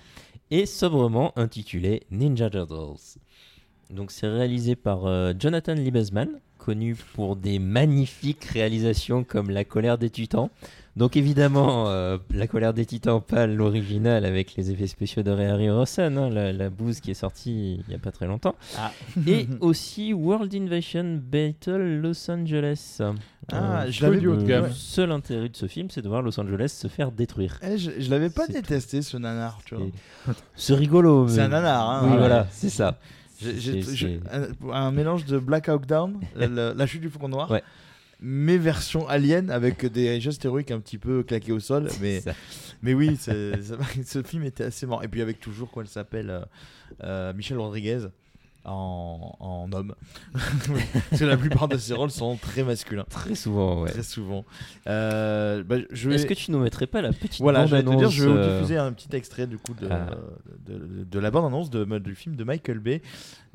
et sobrement intitulé Ninja Turtles. Donc c'est réalisé par euh, Jonathan Liebesman, connu pour des magnifiques réalisations comme La colère des titans. Donc évidemment, euh, La colère des titans, pas l'original avec les effets spéciaux de Ray Harryhausen, hein, la, la bouse qui est sortie il n'y a pas très longtemps. Ah. Et aussi World Invasion Battle Los Angeles. Ah, Euh, je l'avais du haut de vu. gamme. Le seul intérêt de ce film, c'est de voir Los Angeles se faire détruire. Eh, je, je l'avais pas détesté ce nanar, tu vois. C'est rigolo. C'est un nanar, hein. Oui, ouais. voilà, c'est ça. J'ai- j'ai- un, un mélange de Black Hawk Down, la, chute du faucon noir, Ouais. mais version alien avec des gestes héroïques un petit peu claqués au sol. Mais, mais oui, ce film était assez marrant. Et puis avec toujours, quoi, elle s'appelle euh, euh, Michel Rodriguez en, en homme. Parce que la plupart de ses rôles sont très masculins. Très souvent, ouais. Très souvent. Euh, bah, je vais... Est-ce que tu nous mettrais pas la petite Voilà, je vais te dire, je vais vous euh, diffuser un petit extrait du coup de, Ah. de, de- de la bande-annonce de, du film de Michael Bay.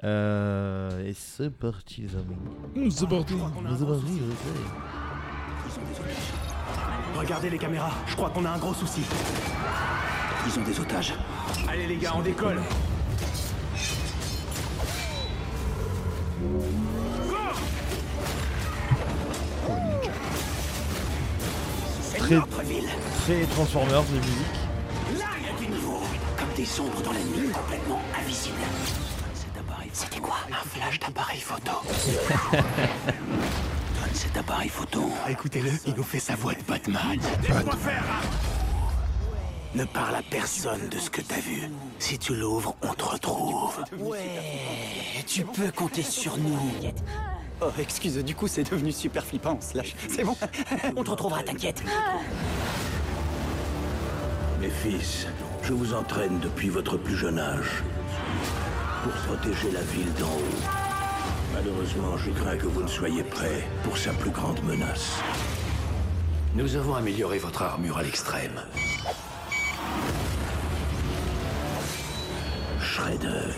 Euh, et c'est parti, les amis. C'est parti. C'est parti, Regardez les caméras, je crois qu'on a un gros souci. Ils ont des otages. Allez les gars, on décolle. Très- notre ville. Très Transformers de musique. Là, il y a du nouveau. Comme des ombres dans la nuit, complètement invisibles. Cet appareil. C'était quoi? Un flash d'appareil photo. Donne cet appareil photo. Écoutez-le, il nous fait sa voix de Batman. Quoi faire Ne parle à personne de ce que t'as vu. Si tu l'ouvres, on te retrouve. Ouais, tu peux compter sur nous. Oh, excuse, du coup, c'est devenu super flippant, on se lâche. C'est bon On te retrouvera, t'inquiète. Mes fils, je vous entraîne depuis votre plus jeune âge pour protéger la ville d'en haut. Malheureusement, je crains que vous ne soyez prêts pour sa plus grande menace. Nous avons amélioré votre armure à l'extrême. Shredder.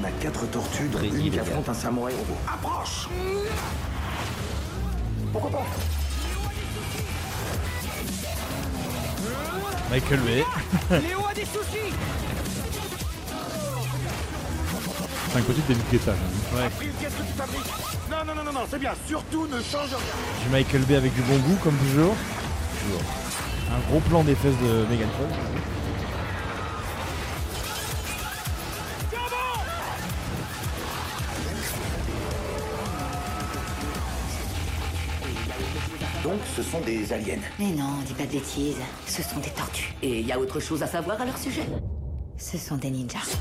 On a quatre tortues Très une qui affronte un samouraï robot. Approche Pourquoi pas? Michael Bay. Léo a des soucis C'est un côté de David Guetta. hein. Non, non, non, non, c'est bien. Surtout, ne change rien. Du Michael Bay avec du bon goût, comme toujours. Toujours. Un gros plan des fesses de Megan Fox. Donc, ce sont des aliens. Mais non, dis pas de bêtises. Ce sont des tortues. Et il y a autre chose à savoir à leur sujet? Ce sont des ninjas.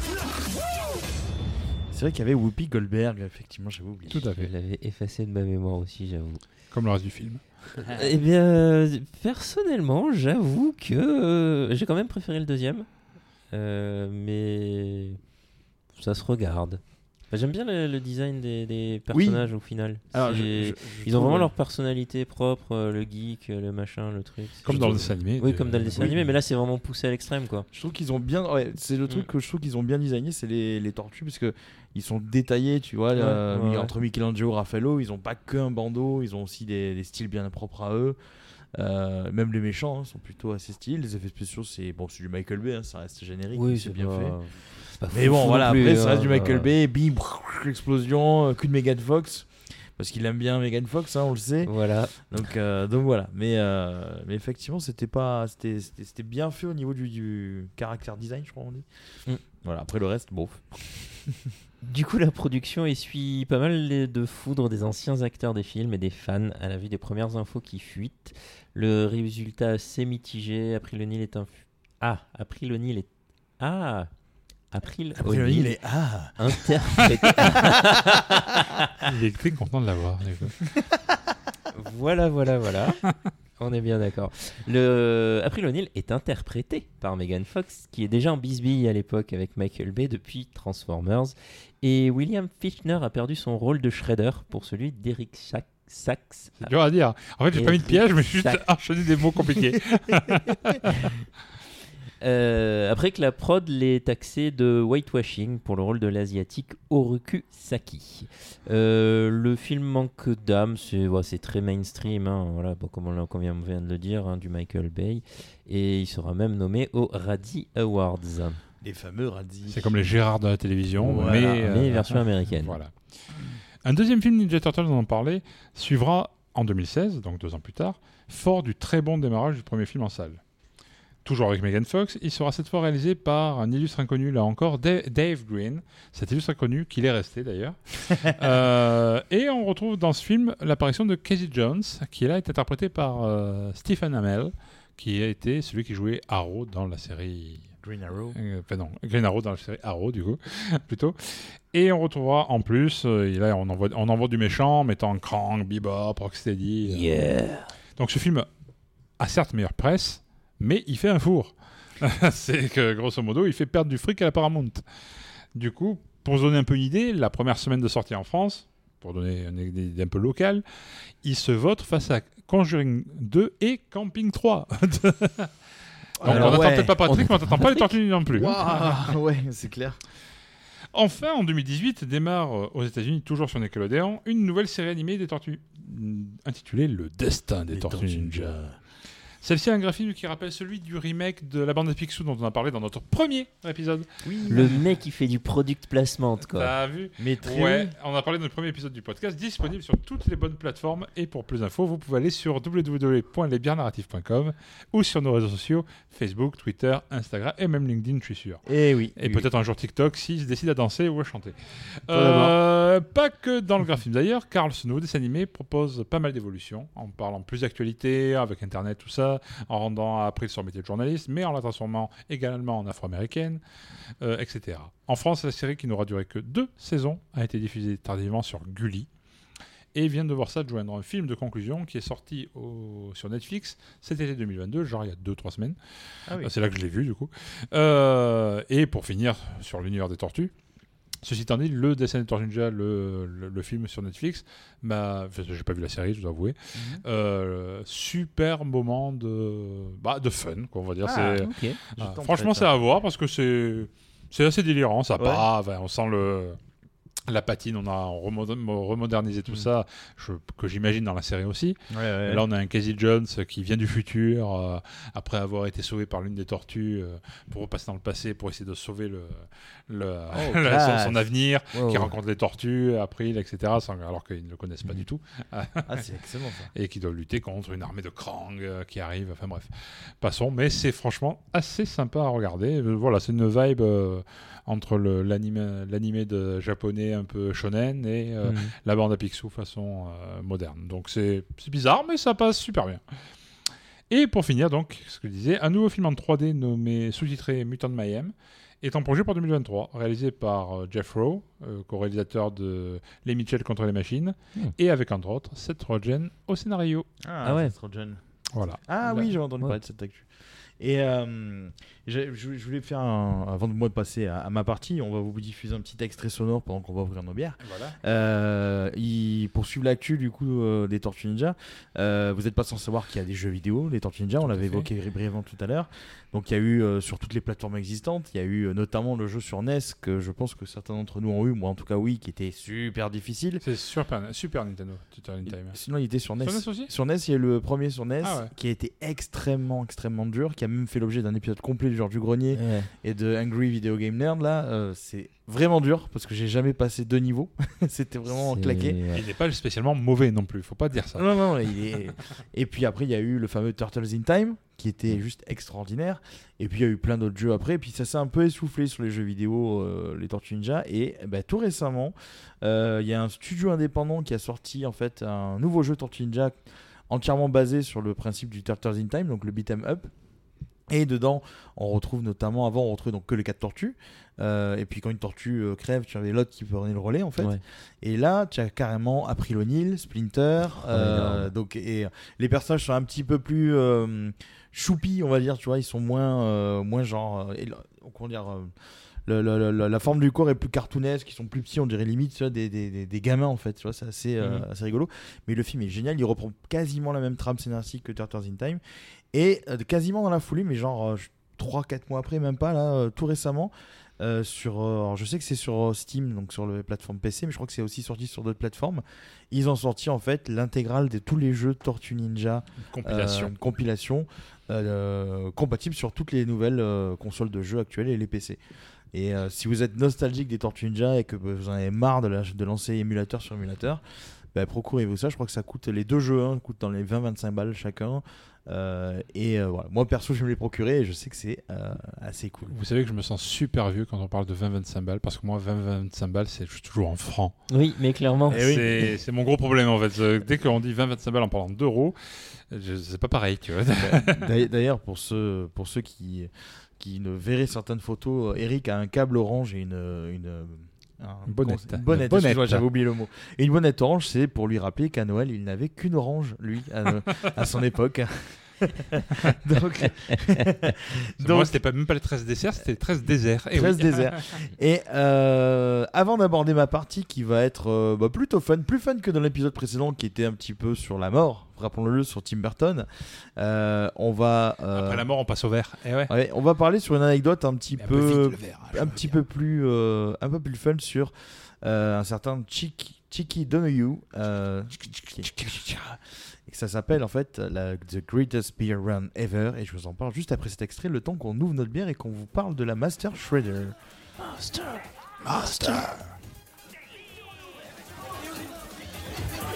C'est vrai qu'il y avait Whoopi Goldberg, effectivement, j'avais oublié. Tout à Je fait. l'avais effacé de ma mémoire aussi, j'avoue. Comme le reste du film. eh bien, euh, personnellement, j'avoue que euh, j'ai quand même préféré le deuxième. Euh, mais ça se regarde. Bah, J'aime bien le, le design des, des personnages au final. Alors, C'est- je- je- je Ils ont vraiment ouais. leur personnalité propre, euh, le geek, euh, le machin, le truc. Comme dans le dessin animé. Oui, de- comme dans le dessin Oui. animé, mais là c'est vraiment poussé à l'extrême quoi. Je trouve qu'ils ont bien. ouais, c'est le truc Mm. que je trouve qu'ils ont bien designé, c'est les, les tortues, parce que ils sont détaillés, tu vois. Ouais, euh, ouais, ouais. Entre Michelangelo et Raffaello, ils ont pas qu'un bandeau, ils ont aussi des, des styles bien propres à eux. Euh, même les méchants hein, sont plutôt assez styles. Les effets spéciaux, c'est bon, c'est du Michael Bay, hein, ça reste générique, mais c'est bien pas- fait. Pas Mais bon, voilà, plus, après, ça hein, reste du Michael Bay, bim, explosion, euh, coup de Megan Fox. Parce qu'il aime bien Megan Fox, hein, on le sait. Voilà. Donc, euh, donc voilà. Mais, euh, mais effectivement, c'était pas, c'était, bien fait au niveau du, du caractère design, je crois on dit. Mm. Voilà. Après le reste, bof. Du coup, la production essuie pas mal de foudre des anciens acteurs des films et des fans à la vue des premières infos qui fuitent. Le résultat assez mitigé. April O'Neil est un. Ah, April O'Neil est. Ah April April O'Neil est- ah. Interprété. Il est très content de l'avoir. voilà, voilà, voilà. On est bien d'accord. Le April O'Neil est interprété par Megan Fox, qui est déjà en bisbille à l'époque avec Michael Bay depuis Transformers. Et William Fichtner a perdu son rôle de Shredder pour celui d'Eric Sach- Sachs. C'est dur à dire. En fait, j'ai pas mis de piège, mais j'ai juste Sac. enchaîné des mots compliqués. Euh, après que la prod l'ait taxé de whitewashing pour le rôle de l'asiatique Oroku Saki. Euh, le film manque d'âme, c'est ouais, très mainstream, hein, voilà, bon, comme on, comme on vient de le dire, hein, du Michael Bay, et il sera même nommé aux Raddy Awards. Les fameux radis. C'est comme les Gérard de la télévision, Voilà. mais, euh, Mais version américaine. Voilà. Un deuxième film Ninja Turtles, on en parlait, suivra en 2016, donc deux ans plus tard, fort du très bon démarrage du premier film en salle. Toujours avec Megan Fox, il sera cette fois réalisé par un illustre inconnu, là encore, Da- Dave Green, cet illustre inconnu qu'il est resté d'ailleurs. Euh, et on retrouve dans ce film l'apparition de Casey Jones, qui là est interprété par euh, Stephen Amell, qui a été celui qui jouait Arrow dans la série Green Arrow. euh, non, Green Arrow dans la série Arrow, du coup, plutôt. Et on retrouvera en plus, euh, et là on envoie, on envoie du méchant, mettant Krang, Bebop, Rocksteady. euh. Yeah. Donc ce film a certes meilleure presse, mais il fait un four. C'est que grosso modo, il fait perdre du fric à la Paramount. Du coup, pour se donner un peu une idée, la première semaine de sortie en France, pour donner une idée un peu locale, il se vote face à Conjuring 2 et Camping 3. Donc Alors, on n'attend ouais. peut-être pas Patrick, mais on n'attend pas les tortues non plus. Waouh, ouais, c'est clair. Enfin, en 2018, démarre euh, aux États-Unis, toujours sur Nickelodeon, une nouvelle série animée des tortues, intitulée Le Destin des Les Tortues Ninja. Celle-ci a un graphisme qui rappelle celui du remake de la bande de Picsou dont on a parlé dans notre premier épisode. Le mec qui fait du product placement, quoi. T'as vu Mais très Ouais, on a parlé dans le premier épisode du podcast, disponible sur toutes les bonnes plateformes. Et pour plus d'infos, vous pouvez aller sur www.lesbiennarratifs.com ou sur nos réseaux sociaux Facebook, Twitter, Instagram et même LinkedIn, je suis sûr. Et oui. Et oui. peut-être un jour TikTok s'il se décide à danser ou à chanter. Euh, pas que dans le graphisme d'ailleurs, car ce nouveau dessin animé propose pas mal d'évolutions, en parlant plus d'actualité, avec Internet, tout ça, en rendant April son métier de journaliste, mais en la transformant également en afro-américaine, euh, etc. En France, la série qui n'aura duré que deux saisons a été diffusée tardivement sur Gulli. Et vient de voir ça de joindre un film de conclusion qui est sorti au- sur Netflix cet été 2022, genre il y a 2-3 semaines. Ah oui. C'est là que je l'ai vu du coup. Euh, et pour finir sur l'univers des tortues, ceci étant dit, le des Tortues Ninja, le, le, le film sur Netflix, m'a. Enfin, j'ai pas vu la série, je dois avouer. Mhm. Euh, super moment de, bah, de fun, quoi, on va dire. Ah, ah, franchement, c'est à voir parce que c'est, c'est assez délirant, ça Ouais. part, enfin, on sent le. La patine, on a remoder- remodernisé tout Mhm. ça, je- que j'imagine dans la série aussi. Ouais, ouais. Là, on a un Casey Jones qui vient du futur, euh, après avoir été sauvé par l'une des tortues, euh, pour repasser dans le passé, pour essayer de sauver le, le- Oh, son, son avenir, qui rencontre les tortues, April, etc., sans- alors qu'ils ne le connaissent pas du tout, Ah, c'est excellent ça. et qui doivent lutter contre une armée de Krang euh, qui arrive. Enfin bref, passons. Mais c'est franchement assez sympa à regarder. Voilà, c'est une vibe entre l'anime l'animé de japonais un peu shonen et euh, Mhm. la bande à Picsou façon euh, moderne. Donc c'est c'est bizarre, mais ça passe super bien. Et pour finir, donc, ce que je disais, un nouveau film en 3D nommé sous-titré Mutant Mayhem est en projet pour 2023, réalisé par euh, Jeff Rowe, euh, co-réalisateur de Les Mitchell contre les machines, Hmm. et avec entre autres Seth Rogen au scénario. Ah, Ah ouais. trop jeune. Voilà. Ah Bah, oui, j'ai entendu ouais. parler de cette actu. Et euh, je, je voulais faire un, avant de moi de passer à, à ma partie, on va vous diffuser un petit extrait sonore pendant qu'on va ouvrir nos bières. Voilà. Euh, il, pour suivre l'actu du coup euh, des Tortues Ninja, euh, vous n'êtes pas sans savoir qu'il y a des jeux vidéo, les Tortues Ninja, on Tout l'avait évoqué brièvement tout à l'heure. Donc il y a eu euh, sur toutes les plateformes existantes, il y a eu notamment le jeu sur NES que je pense que certains d'entre nous ont eu, moi en tout cas oui, qui était super difficile. C'est Super, Super Nintendo. Sinon il était sur NES. Sur NES aussi Sur NES, il y a le premier sur NES Ah ouais. qui a été extrêmement, extrêmement dur, qui a même fait l'objet d'un épisode complet du genre du grenier Ouais. et de Angry Video Game Nerd. Là, euh, c'est vraiment dur parce que j'ai jamais passé deux niveaux. C'était vraiment claqué. Il n'est pas spécialement mauvais non plus, faut pas dire ça. Non, non, il est. et puis après, il y a eu le fameux Turtles in Time qui était juste extraordinaire. Et puis il y a eu plein d'autres jeux après. Et puis ça s'est un peu essoufflé sur les jeux vidéo, euh, les Tortues Ninja. Et ben, tout récemment, euh, il y a un studio indépendant qui a sorti en fait un nouveau jeu Tortues Ninja entièrement basé sur le principe du Turtles in Time, donc le beat'em up. Et dedans, on retrouve notamment, avant, on retrouvait donc que les quatre tortues. Euh, et puis quand une tortue euh, crève, tu avais l'autre qui prenait le relais en fait. Ouais. Et là, tu as carrément April O'Neil, Splinter. euh, énorme. donc, et les personnages sont un petit peu plus euh, choupis, on va dire, tu vois. Ils sont moins, euh, moins genre. euh, et comment dire euh, le- le- le- la forme du corps est plus cartoonesque, ils sont plus petits, on dirait limite tu vois, des, des, gamins en fait, tu vois, c'est assez, euh, Mhm. assez rigolo. Mais le film est génial, il reprend quasiment la même trame scénaristique que Turtles in Time. Et euh, quasiment dans la foulée, mais genre 3-4 mois après, même pas là, euh, tout récemment, euh, sur, euh, alors je sais que c'est sur euh, Steam, donc sur la plateforme PC, mais je crois que c'est aussi sorti sur d'autres plateformes. Ils ont sorti en fait l'intégrale de tous les jeux Tortue Ninja, Compilation. euh, une compilation euh, compatible sur toutes les nouvelles euh, consoles de jeux actuelles et les PC. Et euh, si vous êtes nostalgique des Tortues Ninja et que vous en avez marre de, la- de lancer émulateur sur émulateur, bah, procurez-vous ça. Je crois que ça coûte les deux jeux, hein, coûtent dans les 20-25 balles chacun. Euh, et euh, voilà, moi perso, je vais me les procurer et je sais que c'est euh, assez cool. Vous savez que je me sens super vieux quand on parle de 20-25 balles, parce que moi, 20-25 balles, c'est je suis toujours en francs. Oui, mais clairement. Eh oui. C'est mon gros problème en fait. Dès qu'on dit 20-25 balles en parlant d'euros, je- c'est pas pareil, tu vois. D'ailleurs- pour ceux, pour ceux qui, qui ne verraient certaines photos, Eric a un câble orange et une. une un- Une bonnette. Une bonnette, bonnette. j'avais oublié le mot. Et une bonnette orange, c'est pour lui rappeler qu'à Noël, il n'avait qu'une orange, lui, à, à son époque. Donc, Moi, c'était pas même pas les 13 desserts, c'était les 13 déserts. Oui. 13 déserts. Et euh, avant d'aborder ma partie qui va être euh, bah, plutôt fun, plus fun que dans l'épisode précédent qui était un petit peu sur la mort, rappelons-le, sur Tim Burton, euh, on va. Après la mort, on passe au vert. Eh ouais. ouais, on va parler sur une anecdote un petit Mais un peu, vite, je un petit peu plus, un peu plus fun sur un certain Chicky, Chicky Donahue. euh, et ça s'appelle en fait la, The Greatest Beer Run Ever. Et je vous en parle juste après cet extrait, le temps qu'on ouvre notre bière et qu'on vous parle de la Master Shredder. Viens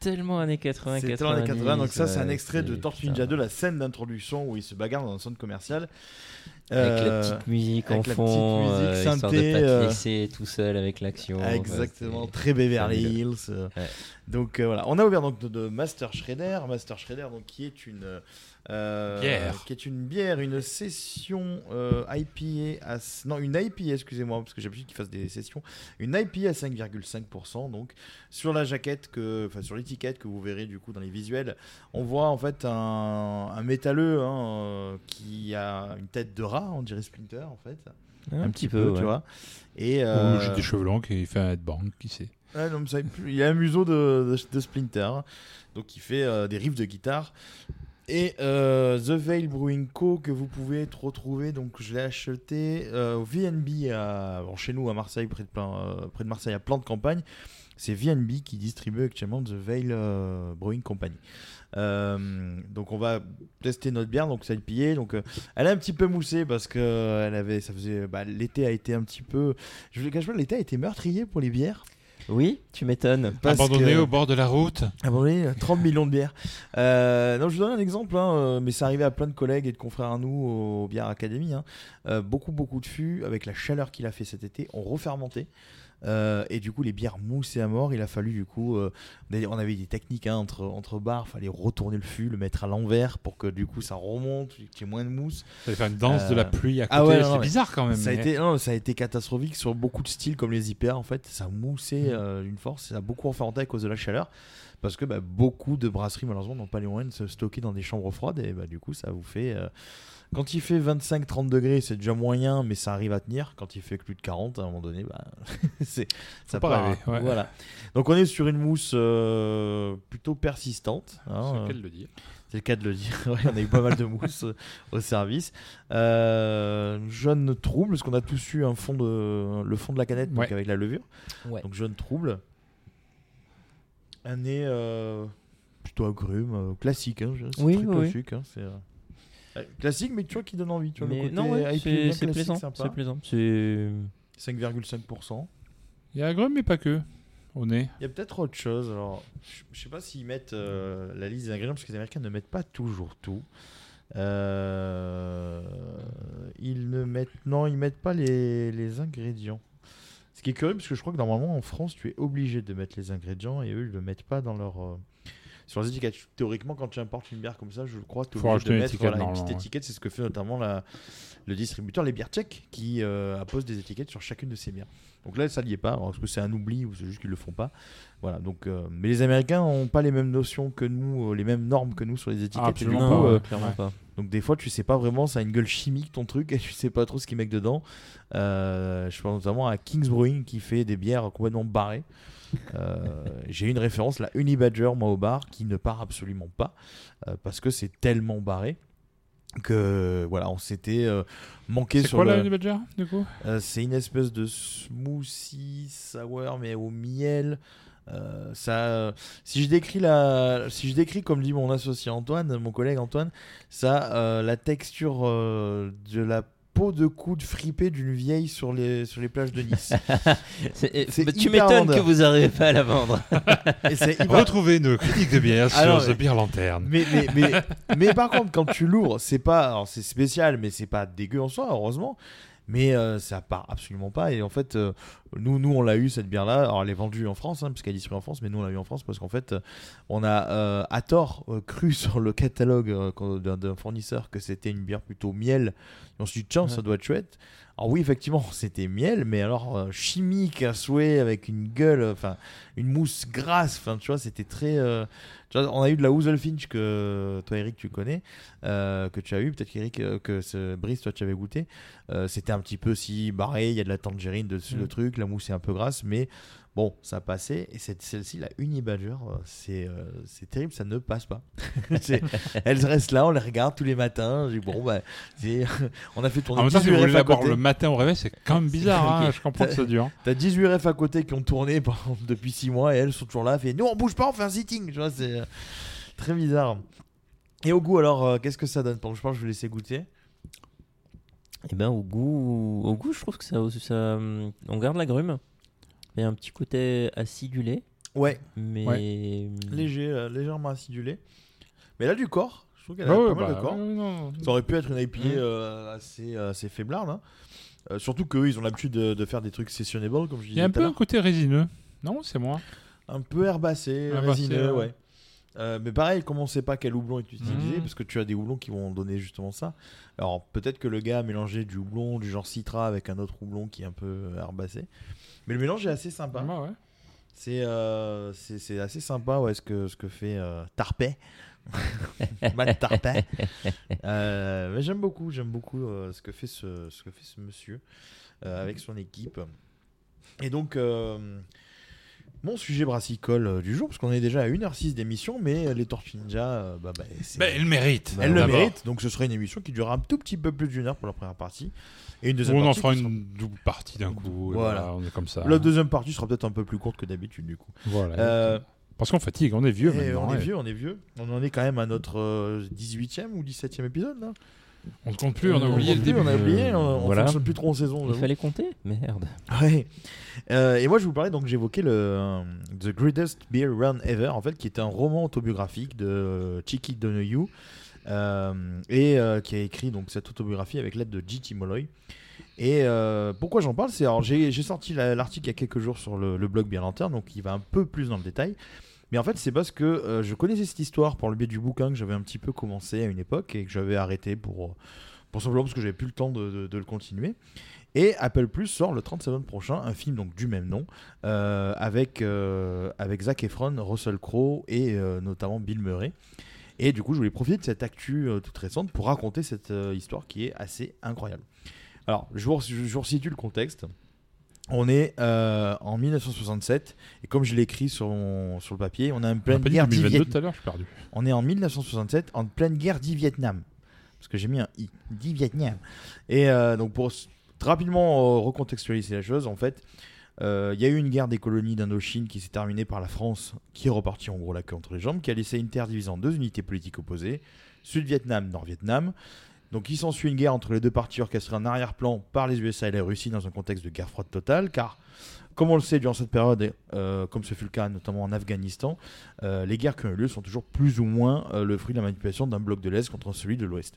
tellement années 80, C'est 90. tellement années 80, donc ça, c'est un extrait de Tortue. Ninja 2, la scène d'introduction où il se bagarre dans un centre commercial. Avec Euh, la petite musique en avec la fond, euh, de pas te euh, tout seul avec l'action. Enfin, Exactement, très Beverly. Hills. euh. Donc euh, voilà, on a ouvert donc de, de Master Shredder, Master Shredder donc qui est une euh, Bière. qui est une bière, une session euh, IPA à non une IPA excusez-moi parce que j'ai l'habitude qu'ils fassent des sessions, une IPA à 5,5% donc sur la jaquette que enfin sur l'étiquette que vous verrez du coup dans les visuels, on voit en fait un, un métalleux hein, euh, qui a une tête de rat, on dirait Splinter en fait. Un, petit peu, tu ouais. vois. Et Ou euh, j'ai des cheveux longs et il fait un headbang, qui sait. Ouais, non, mais ça, il a un museau de, de, de Splinter, donc il fait euh, des riffs de guitare. Et euh, The Veil Brewing Co. que vous pouvez retrouver, donc je l'ai acheté euh, au VNB chez nous à Marseille, près de, euh, Marseille, à Plan de Campagne. C'est VNB qui distribue actuellement The Veil Brewing Company. Donc on va tester notre bière, donc ça IPA. Donc euh, elle est un petit peu moussée parce que elle avait, ça faisait, bah, l'été a été un petit peu, je vous le cache pas, l'été a été meurtrier pour les bières. Oui, tu m'étonnes. Abandonné que- au bord de la route. Abandonné, 30 millions de bières. Euh, non, je vous donne un exemple, hein, euh, mais ça arrivait à plein de collègues et de confrères à nous au Bière Academy. hein. Euh, beaucoup, beaucoup de fûts, avec la chaleur qu'il a fait cet été, ont refermenté. Euh, et du coup, les bières moussaient à mort. Il a fallu, du coup, euh, on avait des techniques hein, entre, entre bars. Il fallait retourner le fût, le mettre à l'envers pour que du coup ça remonte, qu'il y ait moins de mousse. Ça faire une danse de la pluie à côté. ah ouais, c'est bizarre quand même. Ça a, été, non, ça a été catastrophique sur beaucoup de styles comme les IPA en fait. Ça moussait euh, d'une force, ça a beaucoup refermenté à cause de la chaleur. Parce que bah, beaucoup de brasseries malheureusement n'ont pas les moyens de se stocker dans des chambres froides et bah, du coup ça vous fait. euh, Quand il fait 25-30 degrés, c'est déjà moyen, mais ça arrive à tenir. Quand il fait plus de 40, à un moment donné, bah, c'est ça pas part. rêver, ouais. Voilà. Donc on est sur une mousse euh, plutôt persistante. hein, C'est euh, le cas de le dire. c'est le cas de le dire. Ouais, on a eu pas mal de mousse euh, au service. Euh, jaune trouble, parce qu'on a tous eu un fond de, le fond de la canette donc Ouais. avec la levure. Ouais. Donc jaune trouble. Un nez euh, plutôt agrume, euh, classique. Hein, Oui, très oui, classique. hein, c'est, euh, euh, classique, mais tu vois qui donne envie. Tu vois, le côté non, ouais, c'est plaisant. C'est plaisant. C'est 5,5%. Il y a agrumes, mais pas que. Au nez. Il y a peut-être autre chose. Alors, je- sais pas s'ils mettent euh, la liste des ingrédients parce que les Américains ne mettent pas toujours tout. Euh, ils ne mettent non, ils mettent pas les, les ingrédients. Ce qui est curieux parce que je crois que normalement en France, tu es obligé de mettre les ingrédients et eux ils le mettent pas dans leur euh, sur les étiquettes. Théoriquement, quand tu importes une bière comme ça, je crois que tu obligé de une mettre étiquette, voilà, une petite étiquette. C'est ce que fait notamment la, le distributeur, les bières tchèques, qui euh, appose des étiquettes sur chacune de ces bières. Donc là, ça n'y est pas. Alors, Est-ce que c'est un oubli ou c'est juste qu'ils le font pas? Voilà. Donc, euh, mais les Américains n'ont pas les mêmes notions que nous, euh, les mêmes normes que nous sur les étiquettes. absolument Et du pas, coup, ouais. euh, clairement ouais. pas. donc des fois, tu sais pas vraiment, ça a une gueule chimique ton truc et tu sais pas trop ce qu'ils mettent dedans. Euh, je pense notamment à Kings Brewing qui fait des bières complètement barrées. Euh, J'ai une référence, la Unibadger, moi au bar, qui ne part absolument pas euh, parce que c'est tellement barré que voilà, on s'était euh, manqué C'est sur quoi le. la Honey Badger, du coup? C'est une espèce de smoothie sour mais au miel. Euh, ça, si je décris la, si je décris comme dit mon associé Antoine, mon collègue Antoine, ça, euh, la texture euh, de la peau de coude fripée d'une vieille sur les sur les plages de Nice. C'est- C'est bah, tu m'étonnes que vous n'arrivez pas à la vendre. Et c'est hyper- Retrouvez nos critiques de bière Ah sur The mais- Beer Lanterne. Mais, mais, mais, mais par contre, quand tu l'ouvres, c'est pas. Alors, c'est spécial, mais c'est pas dégueu en soi, heureusement. Mais euh, ça part absolument pas. Et en fait, euh, nous, nous, on l'a eu cette bière-là. Alors, elle est vendue en France, hein, parce qu'elle est distribuée en France, mais nous, on l'a eu en France parce qu'en fait, euh, on a euh, à tort cru sur le catalogue d'un fournisseur que c'était une bière plutôt miel. Et on s'est dit, tiens, ça doit être chouette. Alors, oui, effectivement, c'était miel, mais alors chimique à souhait, avec une gueule, enfin, une mousse grasse. Enfin, tu vois, c'était très. Tu vois, on a eu de la Finch que toi, Eric, tu connais, euh, que tu as eu. Peut-être qu'Eric, euh, que ce Brice, toi, tu avais goûté. Euh, c'était un petit peu si barré. Il y a de la tangerine dessus, Mm. le truc. La mousse est un peu grasse, mais bon, ça passait. Et cette- celle-ci, la Unibadger, euh, c'est euh, c'est terrible, ça ne passe pas. C'est- Elles restent là, on les regarde tous les matins. Je dis, bon, bah, c'est- on a fait tourner En même temps, si 18 vous voulez refs à la boire côté. le matin au réveil, c'est quand même bizarre. hein. Je comprends que c'est dur. T'as 18 refs à côté qui ont tourné pendant- depuis 6 mois et elles sont toujours là. Fait, nous on bouge pas, on fait un sitting. Tu vois, c'est euh, très bizarre. Et au goût, alors, euh, qu'est-ce que ça donne? Je pense que je vais laisser goûter. Et ben au goût, au goût, je trouve que ça, ça, hum, on garde l'agrume. Il y a un petit côté acidulé. Ouais. Mais Ouais. Léger, euh, légèrement acidulé. Mais là, du corps. Je trouve qu'elle a Ah pas mal bah, de corps. ouais, non. Ça aurait pu être une IPA Mm. euh, assez, assez faiblarde. hein. Euh, surtout qu'eux, ils ont l'habitude de, de faire des trucs sessionnables, comme je Il disais y a un peu un côté résineux. Non, c'est moi. Un peu herbacé, Herbacé, résineux, ouais. ouais. Euh, mais pareil, comme on sait pas quel houblon est utilisé, Mhm. parce que tu as des houblons qui vont donner justement ça. Alors peut-être que le gars a mélangé du houblon du genre citra avec un autre houblon qui est un peu herbacé. Mais le mélange est assez sympa. Ouais, ouais. C'est euh, c'est assez sympa ouais, ce, que, ce que fait euh, Tarpey. Matt Tarpey. Euh, mais j'aime beaucoup, j'aime beaucoup euh, ce, que fait ce, ce que fait ce monsieur avec son équipe. Et donc, mon sujet brassicole euh, du jour, parce qu'on est déjà à 1h06 d'émission, mais les Tortues Ninja, euh, bah, bah, c'est- Bah, elles méritent, Elles le méritent, donc ce sera une émission qui durera un tout petit peu plus d'une heure pour la première partie. Et une deuxième On en fera sera- une double partie d'un coup. Voilà. voilà, on est comme ça. La deuxième partie sera peut-être un peu plus courte que d'habitude, du coup. Voilà. Euh, Parce qu'on fatigue, on est vieux et maintenant. on est ouais. vieux, on est vieux. On en est quand même à notre euh, 18e ou 17e épisode, là. On ne compte plus, on a oublié le début. On a oublié, on, Voilà. fonctionne plus trop en saison. Il fallait compter Merde. Ouais. Euh, et moi, je vous parlais donc j'évoquais le euh, The Greatest Beer Run Ever, en fait, qui est un roman autobiographique de euh, Chiki Donoghue euh, et euh, qui a écrit donc cette autobiographie avec l'aide de J.T. Molloy. Et euh, pourquoi j'en parle? C'est alors j'ai sorti la- l'article il y a quelques jours sur le, le blog Bien Lanterne, donc il va un peu plus dans le détail. Mais en fait, c'est parce que euh, je connaissais cette histoire par le biais du bouquin que j'avais un petit peu commencé à une époque et que j'avais arrêté pour, pour simplement parce que j'avais plus le temps de, le continuer. Et Apple Plus sort le 30 septembre prochain un film donc du même nom euh, avec, euh, avec Efron, Russell Crowe et euh, notamment Bill Murray. Et du coup, je voulais profiter de cette actu euh, toute récente pour raconter cette euh, histoire qui est assez incroyable. Alors, je vous, je le contexte. On est euh, en 1967 et comme je l'ai écrit sur, mon- sur le papier, on est en pleine dit guerre du 2022 Vietnam. tout à l'heure, je suis perdu. On est en 1967, en pleine guerre du Vietnam. Parce que j'ai mis un i, du Vietnam. Et euh, donc pour rapidement euh, recontextualiser la chose, en fait, il y a eu une guerre des colonies d'Indochine qui s'est terminée par la France, qui est repartie en gros la queue entre les jambes, qui a laissé une terre divisée en deux unités politiques opposées, Sud-Vietnam, Nord-Vietnam. Donc il s'ensuit une guerre entre les deux parties orchestrée en arrière-plan par les USA et la Russie dans un contexte de guerre froide totale, car comme on le sait durant cette période, euh, comme ce fut le cas notamment en Afghanistan, euh, les guerres qui ont eu lieu sont toujours plus ou moins euh, le fruit de la manipulation d'un bloc de l'Est contre celui de l'Ouest.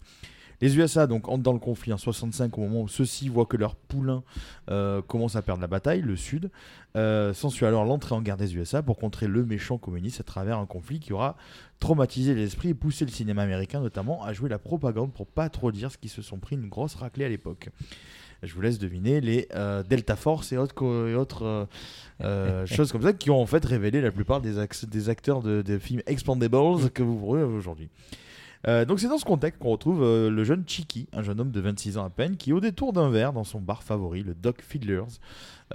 Les USA donc entrent dans le conflit en 65 au moment où ceux-ci voient que leur poulain euh, commence à perdre la bataille, le Sud. Euh, S'ensuit alors l'entrée en guerre des USA pour contrer le méchant communiste à travers un conflit qui aura traumatisé les esprits et poussé le cinéma américain notamment à jouer la propagande pour pas trop dire ce qui se sont pris une grosse raclée à l'époque. Je vous laisse deviner les euh, Delta Force et autres, co- et autres euh, euh, choses comme ça qui ont en fait révélé la plupart des acteurs de, des films Expandables que vous voyez aujourd'hui. Euh, donc c'est dans ce contexte qu'on retrouve euh, le jeune Chiki, un jeune homme de 26 ans à peine, qui au détour d'un verre dans son bar favori, le Doc Fiddlers,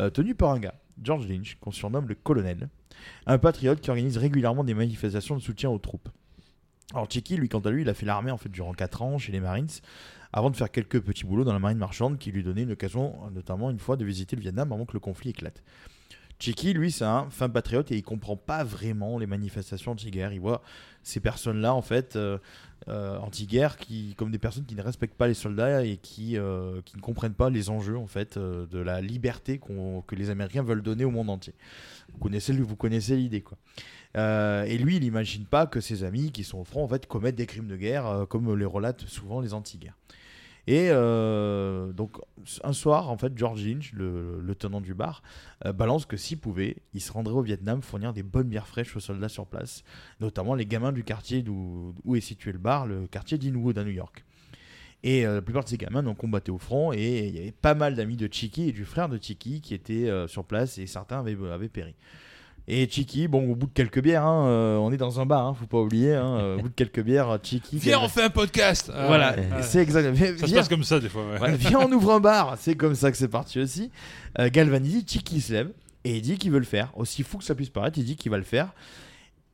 euh, tenu par un gars, George Lynch, qu'on surnomme le colonel, un patriote qui organise régulièrement des manifestations de soutien aux troupes. Alors Chiki, lui, quant à lui, il a fait l'armée en fait durant 4 ans chez les Marines, avant de faire quelques petits boulots dans la marine marchande qui lui donnaient une occasion, notamment une fois, de visiter le Vietnam avant que le conflit éclate. Chiki, lui, c'est un fin patriote et il comprend pas vraiment les manifestations anti-guerre. Il voit ces personnes-là, en fait, euh, anti-guerre, qui, comme des personnes qui ne respectent pas les soldats et qui, euh, qui ne comprennent pas les enjeux, en fait, euh, de la liberté que les Américains veulent donner au monde entier. Vous connaissez, vous connaissez l'idée, quoi. Et lui, il n'imagine pas que ses amis qui sont au front, en commettent des crimes de guerre, comme les relatent souvent les anti-guerres. Et euh, donc, un soir, en fait, George Lynch, le, tenant du bar, euh, balance que s'il pouvait, il se rendrait au Vietnam fournir des bonnes bières fraîches aux soldats sur place, notamment les gamins du quartier où est situé le bar, le quartier d'Inwood à New York. Et euh, la plupart de ces gamins ont combatté au front, et il y avait pas mal d'amis de Chiki et du frère de Chiki qui étaient sur place, et certains avaient péri. Et Chiki, bon, au bout de quelques bières, hein, euh, on est dans un bar, hein, faut pas oublier, hein, euh, au bout de quelques bières, Chiki. Viens, on fait un podcast Voilà, c'est exact. Viens- Ça se viens- passe comme ça, des fois, ouais. Viens, on ouvre un bar, c'est comme ça que c'est parti aussi. Euh, galvanisé, Chiki se lève et il dit qu'il veut le faire. Aussi fou que ça puisse paraître, il dit qu'il va le faire.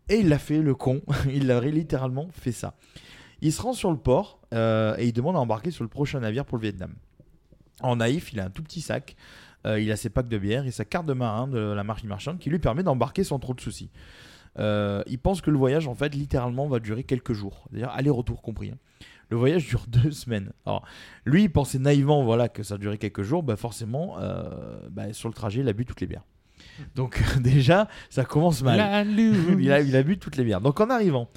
Et il l'a fait, le con. il a littéralement fait ça. Il se rend sur le port et il demande à embarquer sur le prochain navire pour le Vietnam. En naïf, il a un tout petit sac. Euh, il a ses packs de bière et sa carte de marin de la marine marchande qui lui permet d'embarquer sans trop de soucis. Euh, il pense que le voyage, en fait, littéralement, va durer quelques jours. C'est-à-dire aller-retour compris. hein. Le voyage dure deux semaines. Alors, lui, il pensait naïvement voilà, que ça durait quelques jours. Bah, forcément, euh, bah, sur le trajet, il a bu toutes les bières. Donc déjà, ça commence mal. A, il a bu toutes les bières. Donc en arrivant,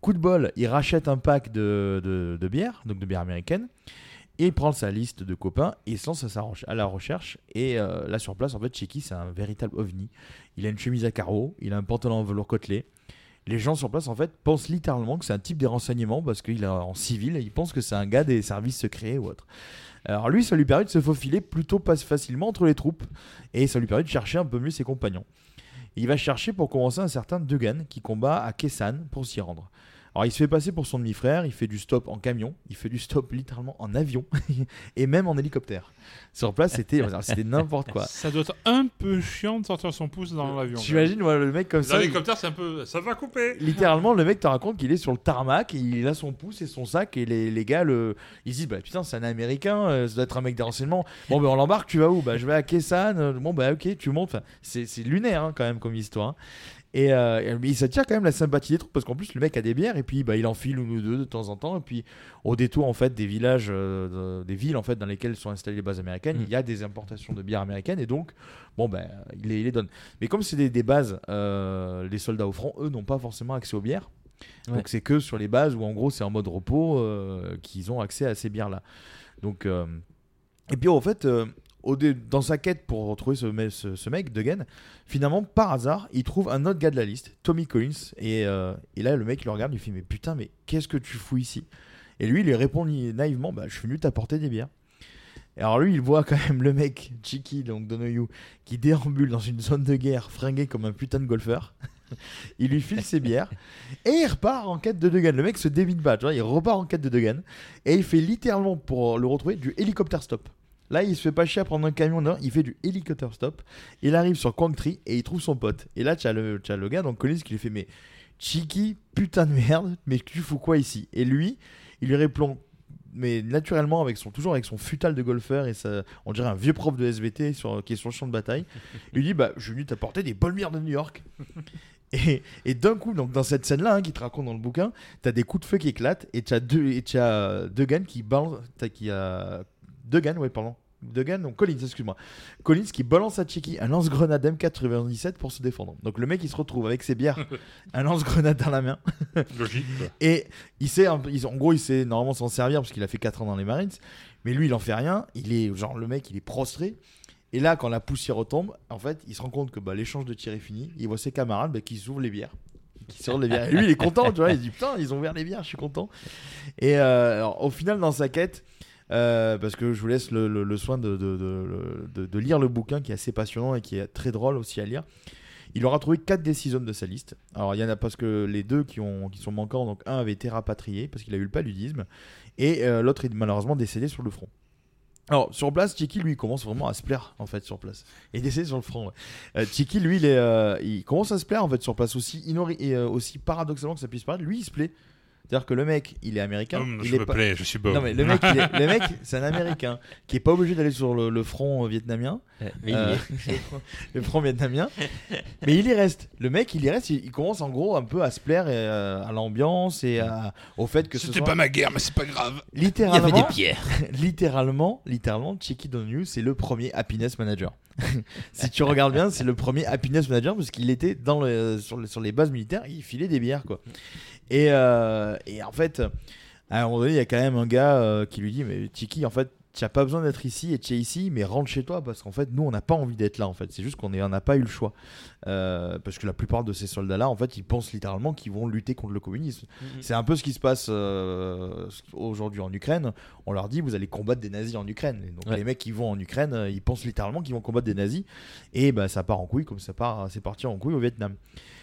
coup de bol, il rachète un pack de, de, de bière, donc de bière américaine, et il prend sa liste de copains et se lance à, à la recherche. Et euh, là sur place, en fait, Checky, c'est un véritable ovni. Il a une chemise à carreaux, il a un pantalon en velours côtelé. Les gens sur place, en fait, pensent littéralement que c'est un type des renseignements parce qu'il est en civil et ils pensent que c'est un gars des services secrets ou autre. Alors lui, ça lui permet de se faufiler plutôt pas facilement entre les troupes et ça lui permet de chercher un peu mieux ses compagnons. Il va chercher pour commencer un certain Dugan qui combat à Kessan pour s'y rendre. Alors il se fait passer pour son demi-frère, il fait du stop en camion, il fait du stop littéralement en avion et même en hélicoptère. Sur place, c'était c'était n'importe quoi. Ça doit être un peu chiant de sortir son pouce dans l'avion. J'imagine voilà, le mec comme ça. L'hélicoptère, c'est un peu. Ça va couper. Littéralement, le mec te raconte qu'il est sur le tarmac, et il a son pouce et son sac, et les, les gars, le... ils se disent bah, Putain, c'est un américain, euh, ça doit être un mec des renseignements. Bon, ben on l'embarque, tu vas où? Bah, je vais à Kessan. Bon, bah, ok, tu montes. Enfin, c'est c'est lunaire hein, quand même comme histoire. Et euh, mais il s'attire quand même la sympathie des troupes parce qu'en plus le mec a des bières et puis bah, il enfile une ou deux de temps en temps et puis au détour en fait des villages, euh, de- des villes en fait dans lesquelles sont installées les bases américaines, Mm. il y a des importations de bières américaines et donc bon ben il les, il les donne. Mais comme c'est des, des bases, euh, les soldats au front eux n'ont pas forcément accès aux bières. Ouais. Donc c'est que sur les bases où en gros c'est en mode repos euh, qu'ils ont accès à ces bières là. Donc et puis en fait au dans sa quête pour retrouver ce, me- ce, ce mec Duggan, finalement par hasard il trouve un autre gars de la liste, Tommy Collins et, euh, là le mec le regarde il fait mais putain mais qu'est-ce que tu fous ici? Et lui il lui répond naïvement bah je suis venu t'apporter des bières. Et alors lui il voit quand même le mec Chiki donc Donohue qui déambule dans une zone de guerre fringué comme un putain de golfeur. il lui file ses bières et il repart en quête de Duggan. Le mec se débite pas, il repart en quête de Duggan et il fait littéralement pour le retrouver du hélicoptère stop. Là, il se fait pas chier à prendre un camion, non, il fait du hélicoptère stop. Il arrive sur Quangtri et il trouve son pote. Et là, tu as le, t'as le gars, donc Collins, qui lui fait Mais Chiki, putain de merde, mais tu fous quoi ici? Et lui, il lui répond mais naturellement avec son toujours avec son futal de golfeur et ça on dirait un vieux prof de SVT sur, qui est sur le champ de bataille il lui dit bah je suis venu t'apporter des bonnes bières de New York et, et d'un coup donc dans cette scène là qui te raconte dans le bouquin t'as des coups de feu qui éclatent et t'as deux et t'as Degan qui balance t'as qui a Degan ouais pardon Degan donc Collins excuse-moi Collins qui balance à Chiki un lance-grenade M97 pour se défendre donc le mec il se retrouve avec ses bières un lance-grenade dans la main Logique. et il sait, en gros, il sait normalement s'en servir parce qu'il a fait 4 ans dans les Marines. Mais lui, il en fait rien. Il est, genre, le mec, il est prostré. Et là, quand la poussière retombe, en fait, il se rend compte que bah, l'échange de tir est fini. Il voit ses camarades bah, qui s'ouvrent les bières. Qui s'ouvrent les bières. Et lui, il est content, tu vois. Il dit Putain, ils ont ouvert les bières, je suis content. Et euh, alors, au final, dans sa quête, euh, parce que je vous laisse le, soin de, lire le bouquin qui est assez passionnant et qui est très drôle aussi à lire. Il aura trouvé 4 décisions de sa liste. Alors il y en a parce que les deux qui, ont, qui sont manquants, donc un avait été rapatrié parce qu'il a eu le paludisme, et euh, l'autre est malheureusement décédé sur le front. Alors sur place, Chiki lui commence vraiment à se plaire en fait sur place. Et décédé sur le front. ouais. Euh, Chiki lui euh, il commence à se plaire en fait sur place aussi, et aussi paradoxalement que ça puisse paraître, lui il se plaît. C'est-à-dire que le mec, il est américain. Hum, il je est me pas- plais, je suis beau. Non mais le mec, il est- le mec, c'est un américain qui est pas obligé d'aller sur le, le front euh, vietnamien. Euh, mais il y Euh, est. le front vietnamien. Mais il y reste. Le mec, il y reste. Il, commence en gros un peu à se plaire euh, à l'ambiance et à- au fait que ce C'était soit pas ma guerre, mais c'est pas grave. littéralement. Il y avait des pierres. littéralement, littéralement, Donahue, c'est le premier happiness manager. si tu regardes bien, c'est le premier happiness manager parce qu'il était dans le, sur, le- sur les bases militaires, il filait des bières quoi. Et, euh, et en fait, à un moment donné, il y a quand même un gars euh, qui lui dit Mais Cheeky, en fait, tu n'as pas besoin d'être ici et tu es ici, mais rentre chez toi parce qu'en fait, nous, on n'a pas envie d'être là. En fait, c'est juste qu'on n'a pas eu le choix. Euh, parce que la plupart de ces soldats-là, en fait, ils pensent littéralement qu'ils vont lutter contre le communisme. C'est un peu ce qui se passe euh, aujourd'hui en Ukraine. On leur dit vous allez combattre des nazis en Ukraine. Et donc Ouais. les mecs qui vont en Ukraine, euh, ils pensent littéralement qu'ils vont combattre des nazis. Et bah ça part en couille comme ça part, c'est parti en couille au Vietnam.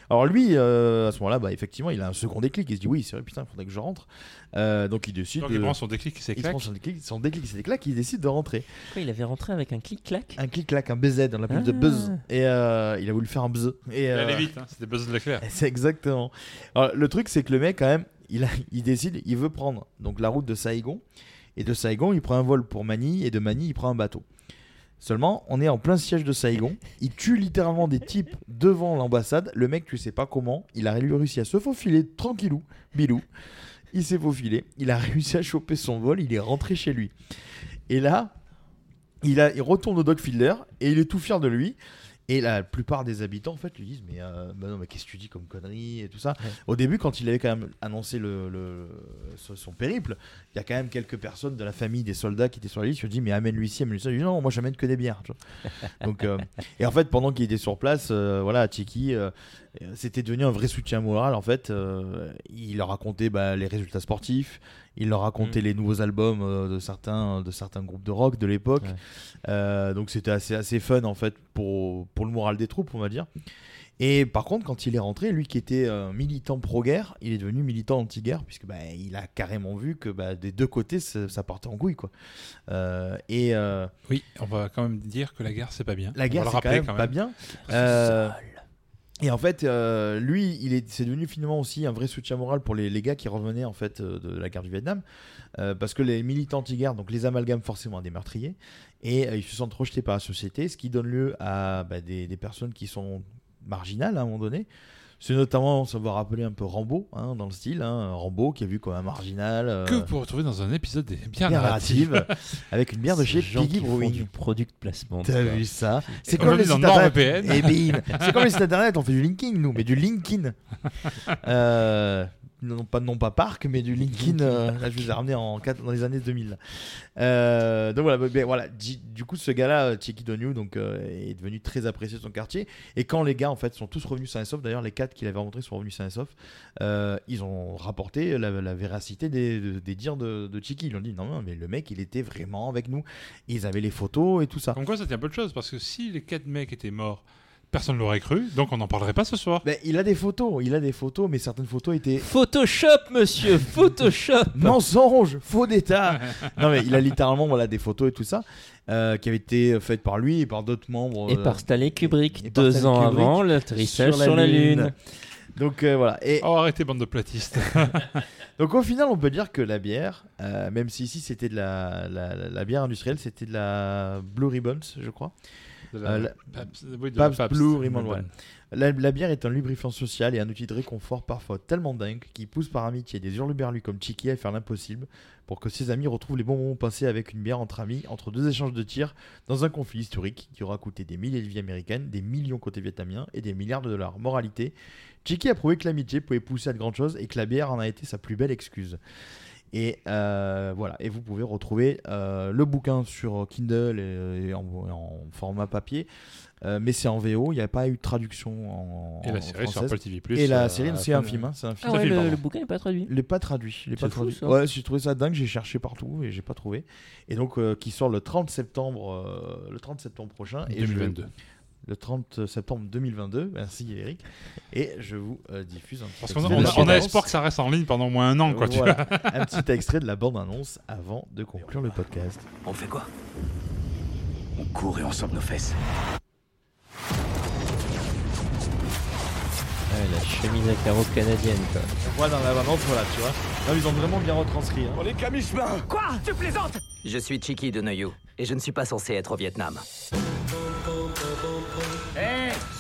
Alors lui, euh, à ce moment-là, bah, effectivement, il a un second déclic. Il se dit oui, c'est vrai, putain, il faudrait que je rentre. Euh, donc il décide. Donc de- il prend son déclic, c'est il clac. prend son déclic, son déclic, c'est clac, il décide de rentrer. Quoi, il avait rentré avec un clic-clac? Un clic-clac, un BZ, on l'appelle de Ah. buzz. Et euh, il a voulu faire un buzz. Et, Il euh, allait vite, hein, c'était Buzz Leclerc. c'est exactement. Alors, le truc, c'est que le mec, quand même, il, a- il décide, il veut prendre donc la route de Saigon. Et de Saigon, il prend un vol pour Manille. Et de Manille, il prend un bateau. Seulement, on est en plein siège de Saigon. Il tue littéralement des types devant l'ambassade. Le mec, tu sais pas comment, il a réussi à se faufiler tranquillou, bilou. Il s'est faufilé. Il a réussi à choper son vol. Il est rentré chez lui. Et là, il, il retourne au Dogfielder et il est tout fier de lui. Et la plupart des habitants, en fait, lui disent Mais, euh, bah non, mais qu'est-ce que tu dis comme connerie et tout ça. Au début, quand il avait quand même annoncé le, le- son périple, il y a quand même quelques personnes de la famille des soldats qui étaient sur la liste. Je dis Mais amène-lui ici, amène-lui ça. Il dit Non, moi, j'amène que des bières. tu vois. Donc, euh, et en fait, pendant qu'il était sur place, euh, voilà, Tchiki, euh, c'était devenu un vrai soutien moral. En fait, Euh, il leur racontait bah, les résultats sportifs. Il leur racontait Mm. les nouveaux albums euh, de certains de certains groupes de rock de l'époque. Ouais. Euh, donc c'était assez assez fun en fait pour pour le moral des troupes, on va dire. Et par contre, quand il est rentré, lui qui était euh, militant pro-guerre, il est devenu militant anti-guerre, puisque bah, il a carrément vu que bah, des deux côtés, ça, ça partait en couille. Quoi. Euh, et euh, Oui, on va quand même dire que la guerre, c'est pas bien. la guerre, c'est quand même pas bien. Euh, et en fait, euh, lui, il est, c'est devenu finalement aussi un vrai soutien moral pour les, les gars qui revenaient en fait euh, de la guerre du Vietnam, euh, parce que les militants anti-guerre, donc les amalgames forcément à des meurtriers, et ils se sentent rejetés par la société, ce qui donne lieu à bah, des, des personnes qui sont marginales à un moment donné. C'est notamment, ça va rappeler un peu Rambo, hein, dans le style, hein, Rambo qui a vu comme un marginal. euh, Que vous pouvez retrouver dans un épisode des bières bière narratives. narrative, avec une bière de chez gens Piggy qui font Brewing. du product placement. T'as vu ça C'est comme les sites internet. Et bim C'est comme les sites internet, on fait du linking nous, mais du linkin. Euh, non, pas, non pas parc, mais du linkin. euh, là, je vous ai ramené en, quatre- dans les années 2000. Euh, donc voilà, ben, voilà. Du coup, ce gars-là, Chiki Donyu, donc euh, est devenu très apprécié de son quartier. Et quand les gars, en fait, sont tous revenus sains et saufs, d'ailleurs, les quatre qu'il avait rencontrés sont revenus sains et saufs, euh, ils ont rapporté la, la véracité des, de- des dires de, de Chiki. Ils ont dit non, non, mais le mec, il était vraiment avec nous. Ils avaient les photos et tout ça. Comme quoi, ça tient peu de choses, parce que si les quatre mecs étaient morts, personne ne l'aurait cru, donc on n'en parlerait pas ce soir. Ben, il a des photos, il a des photos, mais certaines photos étaient Photoshop, monsieur, Photoshop. mensonges, faux d'état. non mais il a littéralement voilà des photos et tout ça euh, qui avaient été faites par lui et par d'autres membres. Et euh, par Stanley Kubrick, et deux Stanley ans Kubrick avant l'atterrissage sur, la Lune. Donc euh, voilà. Et Oh, arrêtez, bande de platistes. donc au final, on peut dire que la bière, euh, même si ici c'était de la, la, la- la bière industrielle, c'était de la Blue Ribbons, je crois. La- Euh, la- Pabst- oui, de la Pabst Pabst, Blue Ribbon, la bière est un lubrifiant social et un outil de réconfort parfois tellement dingue qui pousse par amitié des hurluberlus comme Chiki à faire l'impossible pour que ses amis retrouvent les bons moments passés avec une bière entre amis, entre deux échanges de tirs, dans un conflit historique qui aura coûté des milliers de vies américaines, des millions côté vietnamien et des milliards de dollars. Moralité, Chiki a prouvé que l'amitié pouvait pousser à de grandes choses et que la bière en a été sa plus belle excuse. Et euh, voilà, et vous pouvez retrouver euh, le bouquin sur Kindle et, et en, en format papier, Euh, mais c'est en VO, il n'y a pas eu de traduction en Et la série sur française. Apple TV+. Et la euh, série, c'est un film, hein, c'est un film. Ah C'est un ouais, film, le, bouquin n'est pas traduit. Il n'est pas traduit. Il est pas fou, traduit. ça. Ouais, j'ai trouvé ça dingue. J'ai cherché partout et j'ai pas trouvé. Et donc, euh, qui sort le 30 septembre, euh, le 30 septembre prochain. Et je- 2022. Le 30 septembre 2022. Merci Eric. Et je vous euh, diffuse un petit Parce qu'on a, extrait on de a- la on a bande-annonce. espoir que ça reste en ligne pendant au moins un an, quoi. tu Voilà. vois. un petit extrait de la bande-annonce avant de conclure le podcast. On fait quoi? On court et on sort nos fesses. Ouais, la chemise à carreaux canadienne, quoi. Voilà dans la bande-annonce, voilà, tu vois. Là, ils ont vraiment bien retranscrit. hein. On est qu'à mi-chemin Quoi? Tu plaisantes? Je suis Chiki de Noyou et je ne suis pas censé être au Vietnam.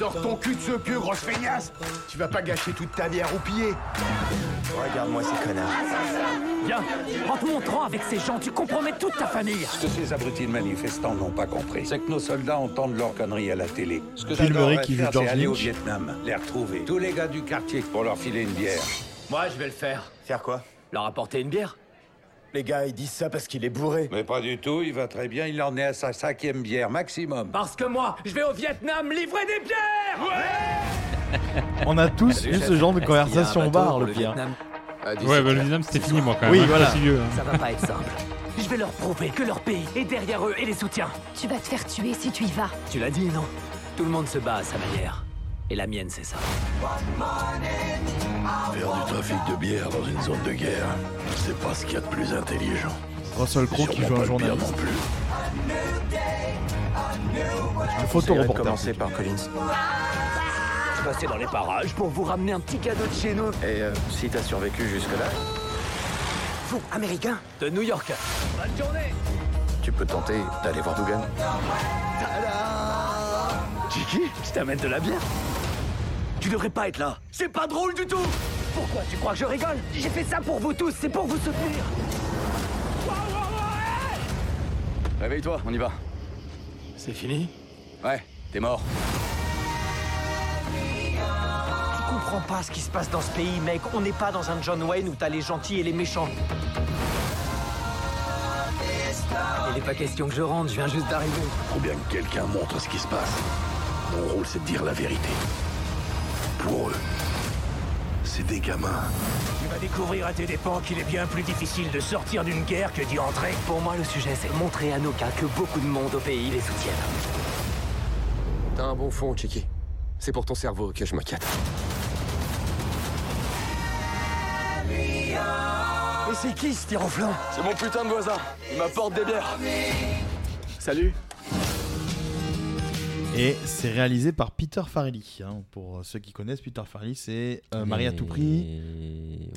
Sors ton cul de ce queue, grosse feignasse Tu vas pas gâcher toute ta vie à roupiller Regarde-moi ces connards. Viens, en te montrant avec ces gens, tu compromets toute ta famille Ce que ces abrutis de manifestants n'ont pas compris, c'est que nos soldats entendent leurs conneries à la télé. Ce que j'adorerais faire, c'est aller au. Vietnam, les retrouver. Tous les gars du quartier pour leur filer une bière. Moi, je vais le faire. Faire quoi? Leur apporter une bière Les gars, ils disent ça parce qu'il est bourré. Mais pas du tout, il va très bien, il en est à sa cinquième bière maximum. Parce que moi, je vais au Vietnam livrer des bières On a tous eu ce genre de conversation au bar, le pire. Ouais, bah, le Vietnam, c'était fini, moi, quand même. Oui, hein, voilà. vieux, hein. Ça va pas être simple. Je vais leur prouver que leur pays est derrière eux et les soutient. Tu vas te faire tuer si tu y vas. Tu l'as dit, non? Tout le monde se bat à sa manière. Et la mienne, c'est ça. Faire du trafic de bière dans une zone de guerre, c'est pas ce qu'il y a de plus intelligent. Russell Crowe qui joue un journaliste. non plus. Un photo-reporter. Commencer par Collins. Je passais dans les parages pour vous ramener un petit cadeau de chez nous. Et euh, si t'as survécu jusque-là, Vous, américain De New York. Bonne journée tu peux tenter d'aller voir Dugan. Kiki Je t'amène de la bière. Tu devrais pas être là. C'est pas drôle du tout Pourquoi tu crois que je rigole? J'ai fait ça pour vous tous, c'est pour vous soutenir. Réveille-toi, on y va. C'est fini? Ouais, t'es mort. comprends pas ce qui se passe dans ce pays, mec. On n'est pas dans un John Wayne où t'as les gentils et les méchants. Il n'est pas question que je rentre, je viens juste d'arriver. Faut bien que quelqu'un montre ce qui se passe. Mon rôle, c'est de dire la vérité. Pour eux, c'est des gamins. Tu vas découvrir à tes dépens qu'il est bien plus difficile de sortir d'une guerre que d'y entrer. Pour moi, le sujet, c'est montrer à nos gars que beaucoup de monde au pays les soutiennent. T'as un bon fond, Chiki. C'est pour ton cerveau que je m'inquiète. Et c'est qui ce tiroflin C'est mon putain de voisin. Il m'apporte des bières. Salut. Et c'est réalisé par Peter Farrelly. hein. Pour ceux qui connaissent, Peter Farrelly, c'est euh, Marie à tout prix.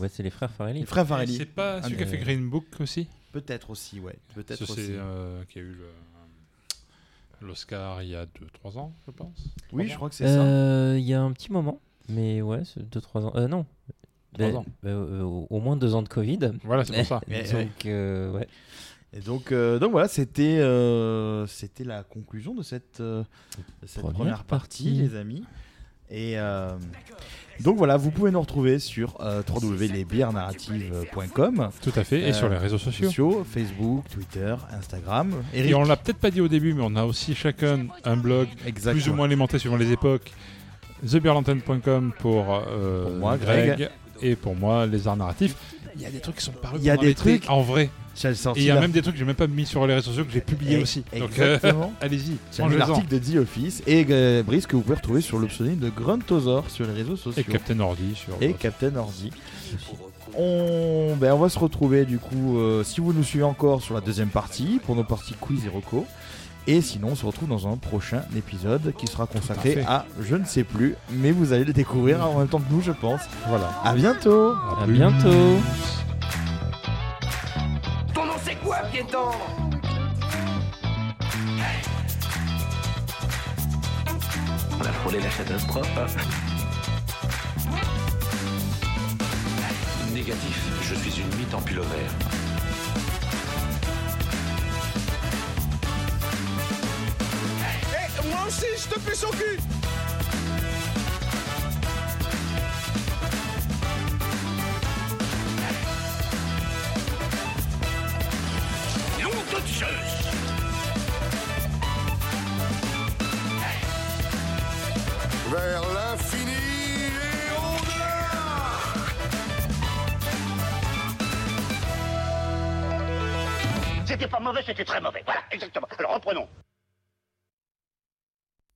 Ouais, c'est les frères Farrelly. Les frères Farrelly. C'est pas celui Ah, qui a fait Green Book aussi? Peut-être aussi, ouais. Peut-être aussi. C'est euh, qui a eu le- l'Oscar il y a 2-3 ans, je pense. Oui, je crois que c'est ça. Euh, Il y a un petit moment, mais ouais, 2-3 ans. Euh, non. Ben, ans. ben, euh, au moins 2 ans de Covid. Voilà, c'est pour ça. Mais, Donc, euh, ouais. Et donc, euh, donc voilà, c'était euh, c'était la conclusion de cette, euh, de cette Première première, partie, partie. les amis. Et donc voilà, vous pouvez nous retrouver sur www.lesbièresnarratives.com. Tout à fait, et sur les réseaux sociaux. Facebook, Twitter, Instagram. Eric, Et on l'a peut-être pas dit au début, mais on a aussi chacun un blog plus ou moins alimenté suivant les époques. TheBeerLantern.com pour, Pour moi, Greg, Greg. et pour moi les arts narratifs. Il y a des trucs qui sont parus. Il y a des trucs- en vrai. Sorti Et il y a la- même des trucs que j'ai même pas mis sur les réseaux sociaux que j'ai publiés Eh, aussi. Donc, euh, Exactement. allez-y, J'ai mis l'article de The Office et euh, Brice que vous pouvez retrouver sur le pseudonyme de Gruntosaur sur les réseaux sociaux. Et Captain Ordi sur. Et Captain Ordi. On, ben, on va se retrouver du coup, euh, si vous nous suivez encore, sur la deuxième partie pour nos parties quiz et reco. Et sinon, on se retrouve dans un prochain épisode qui sera consacré à je ne sais plus, mais vous allez le découvrir en même temps que nous, je pense. Voilà. À bientôt. À À bientôt. Quoi, piéton On a frôlé la catastrophe. Négatif, je suis une mythe en pullover. Eh, moi aussi, je te fais son cul Vers l'infini et au-delà C'était pas mauvais, c'était très mauvais. Voilà, exactement. Alors reprenons.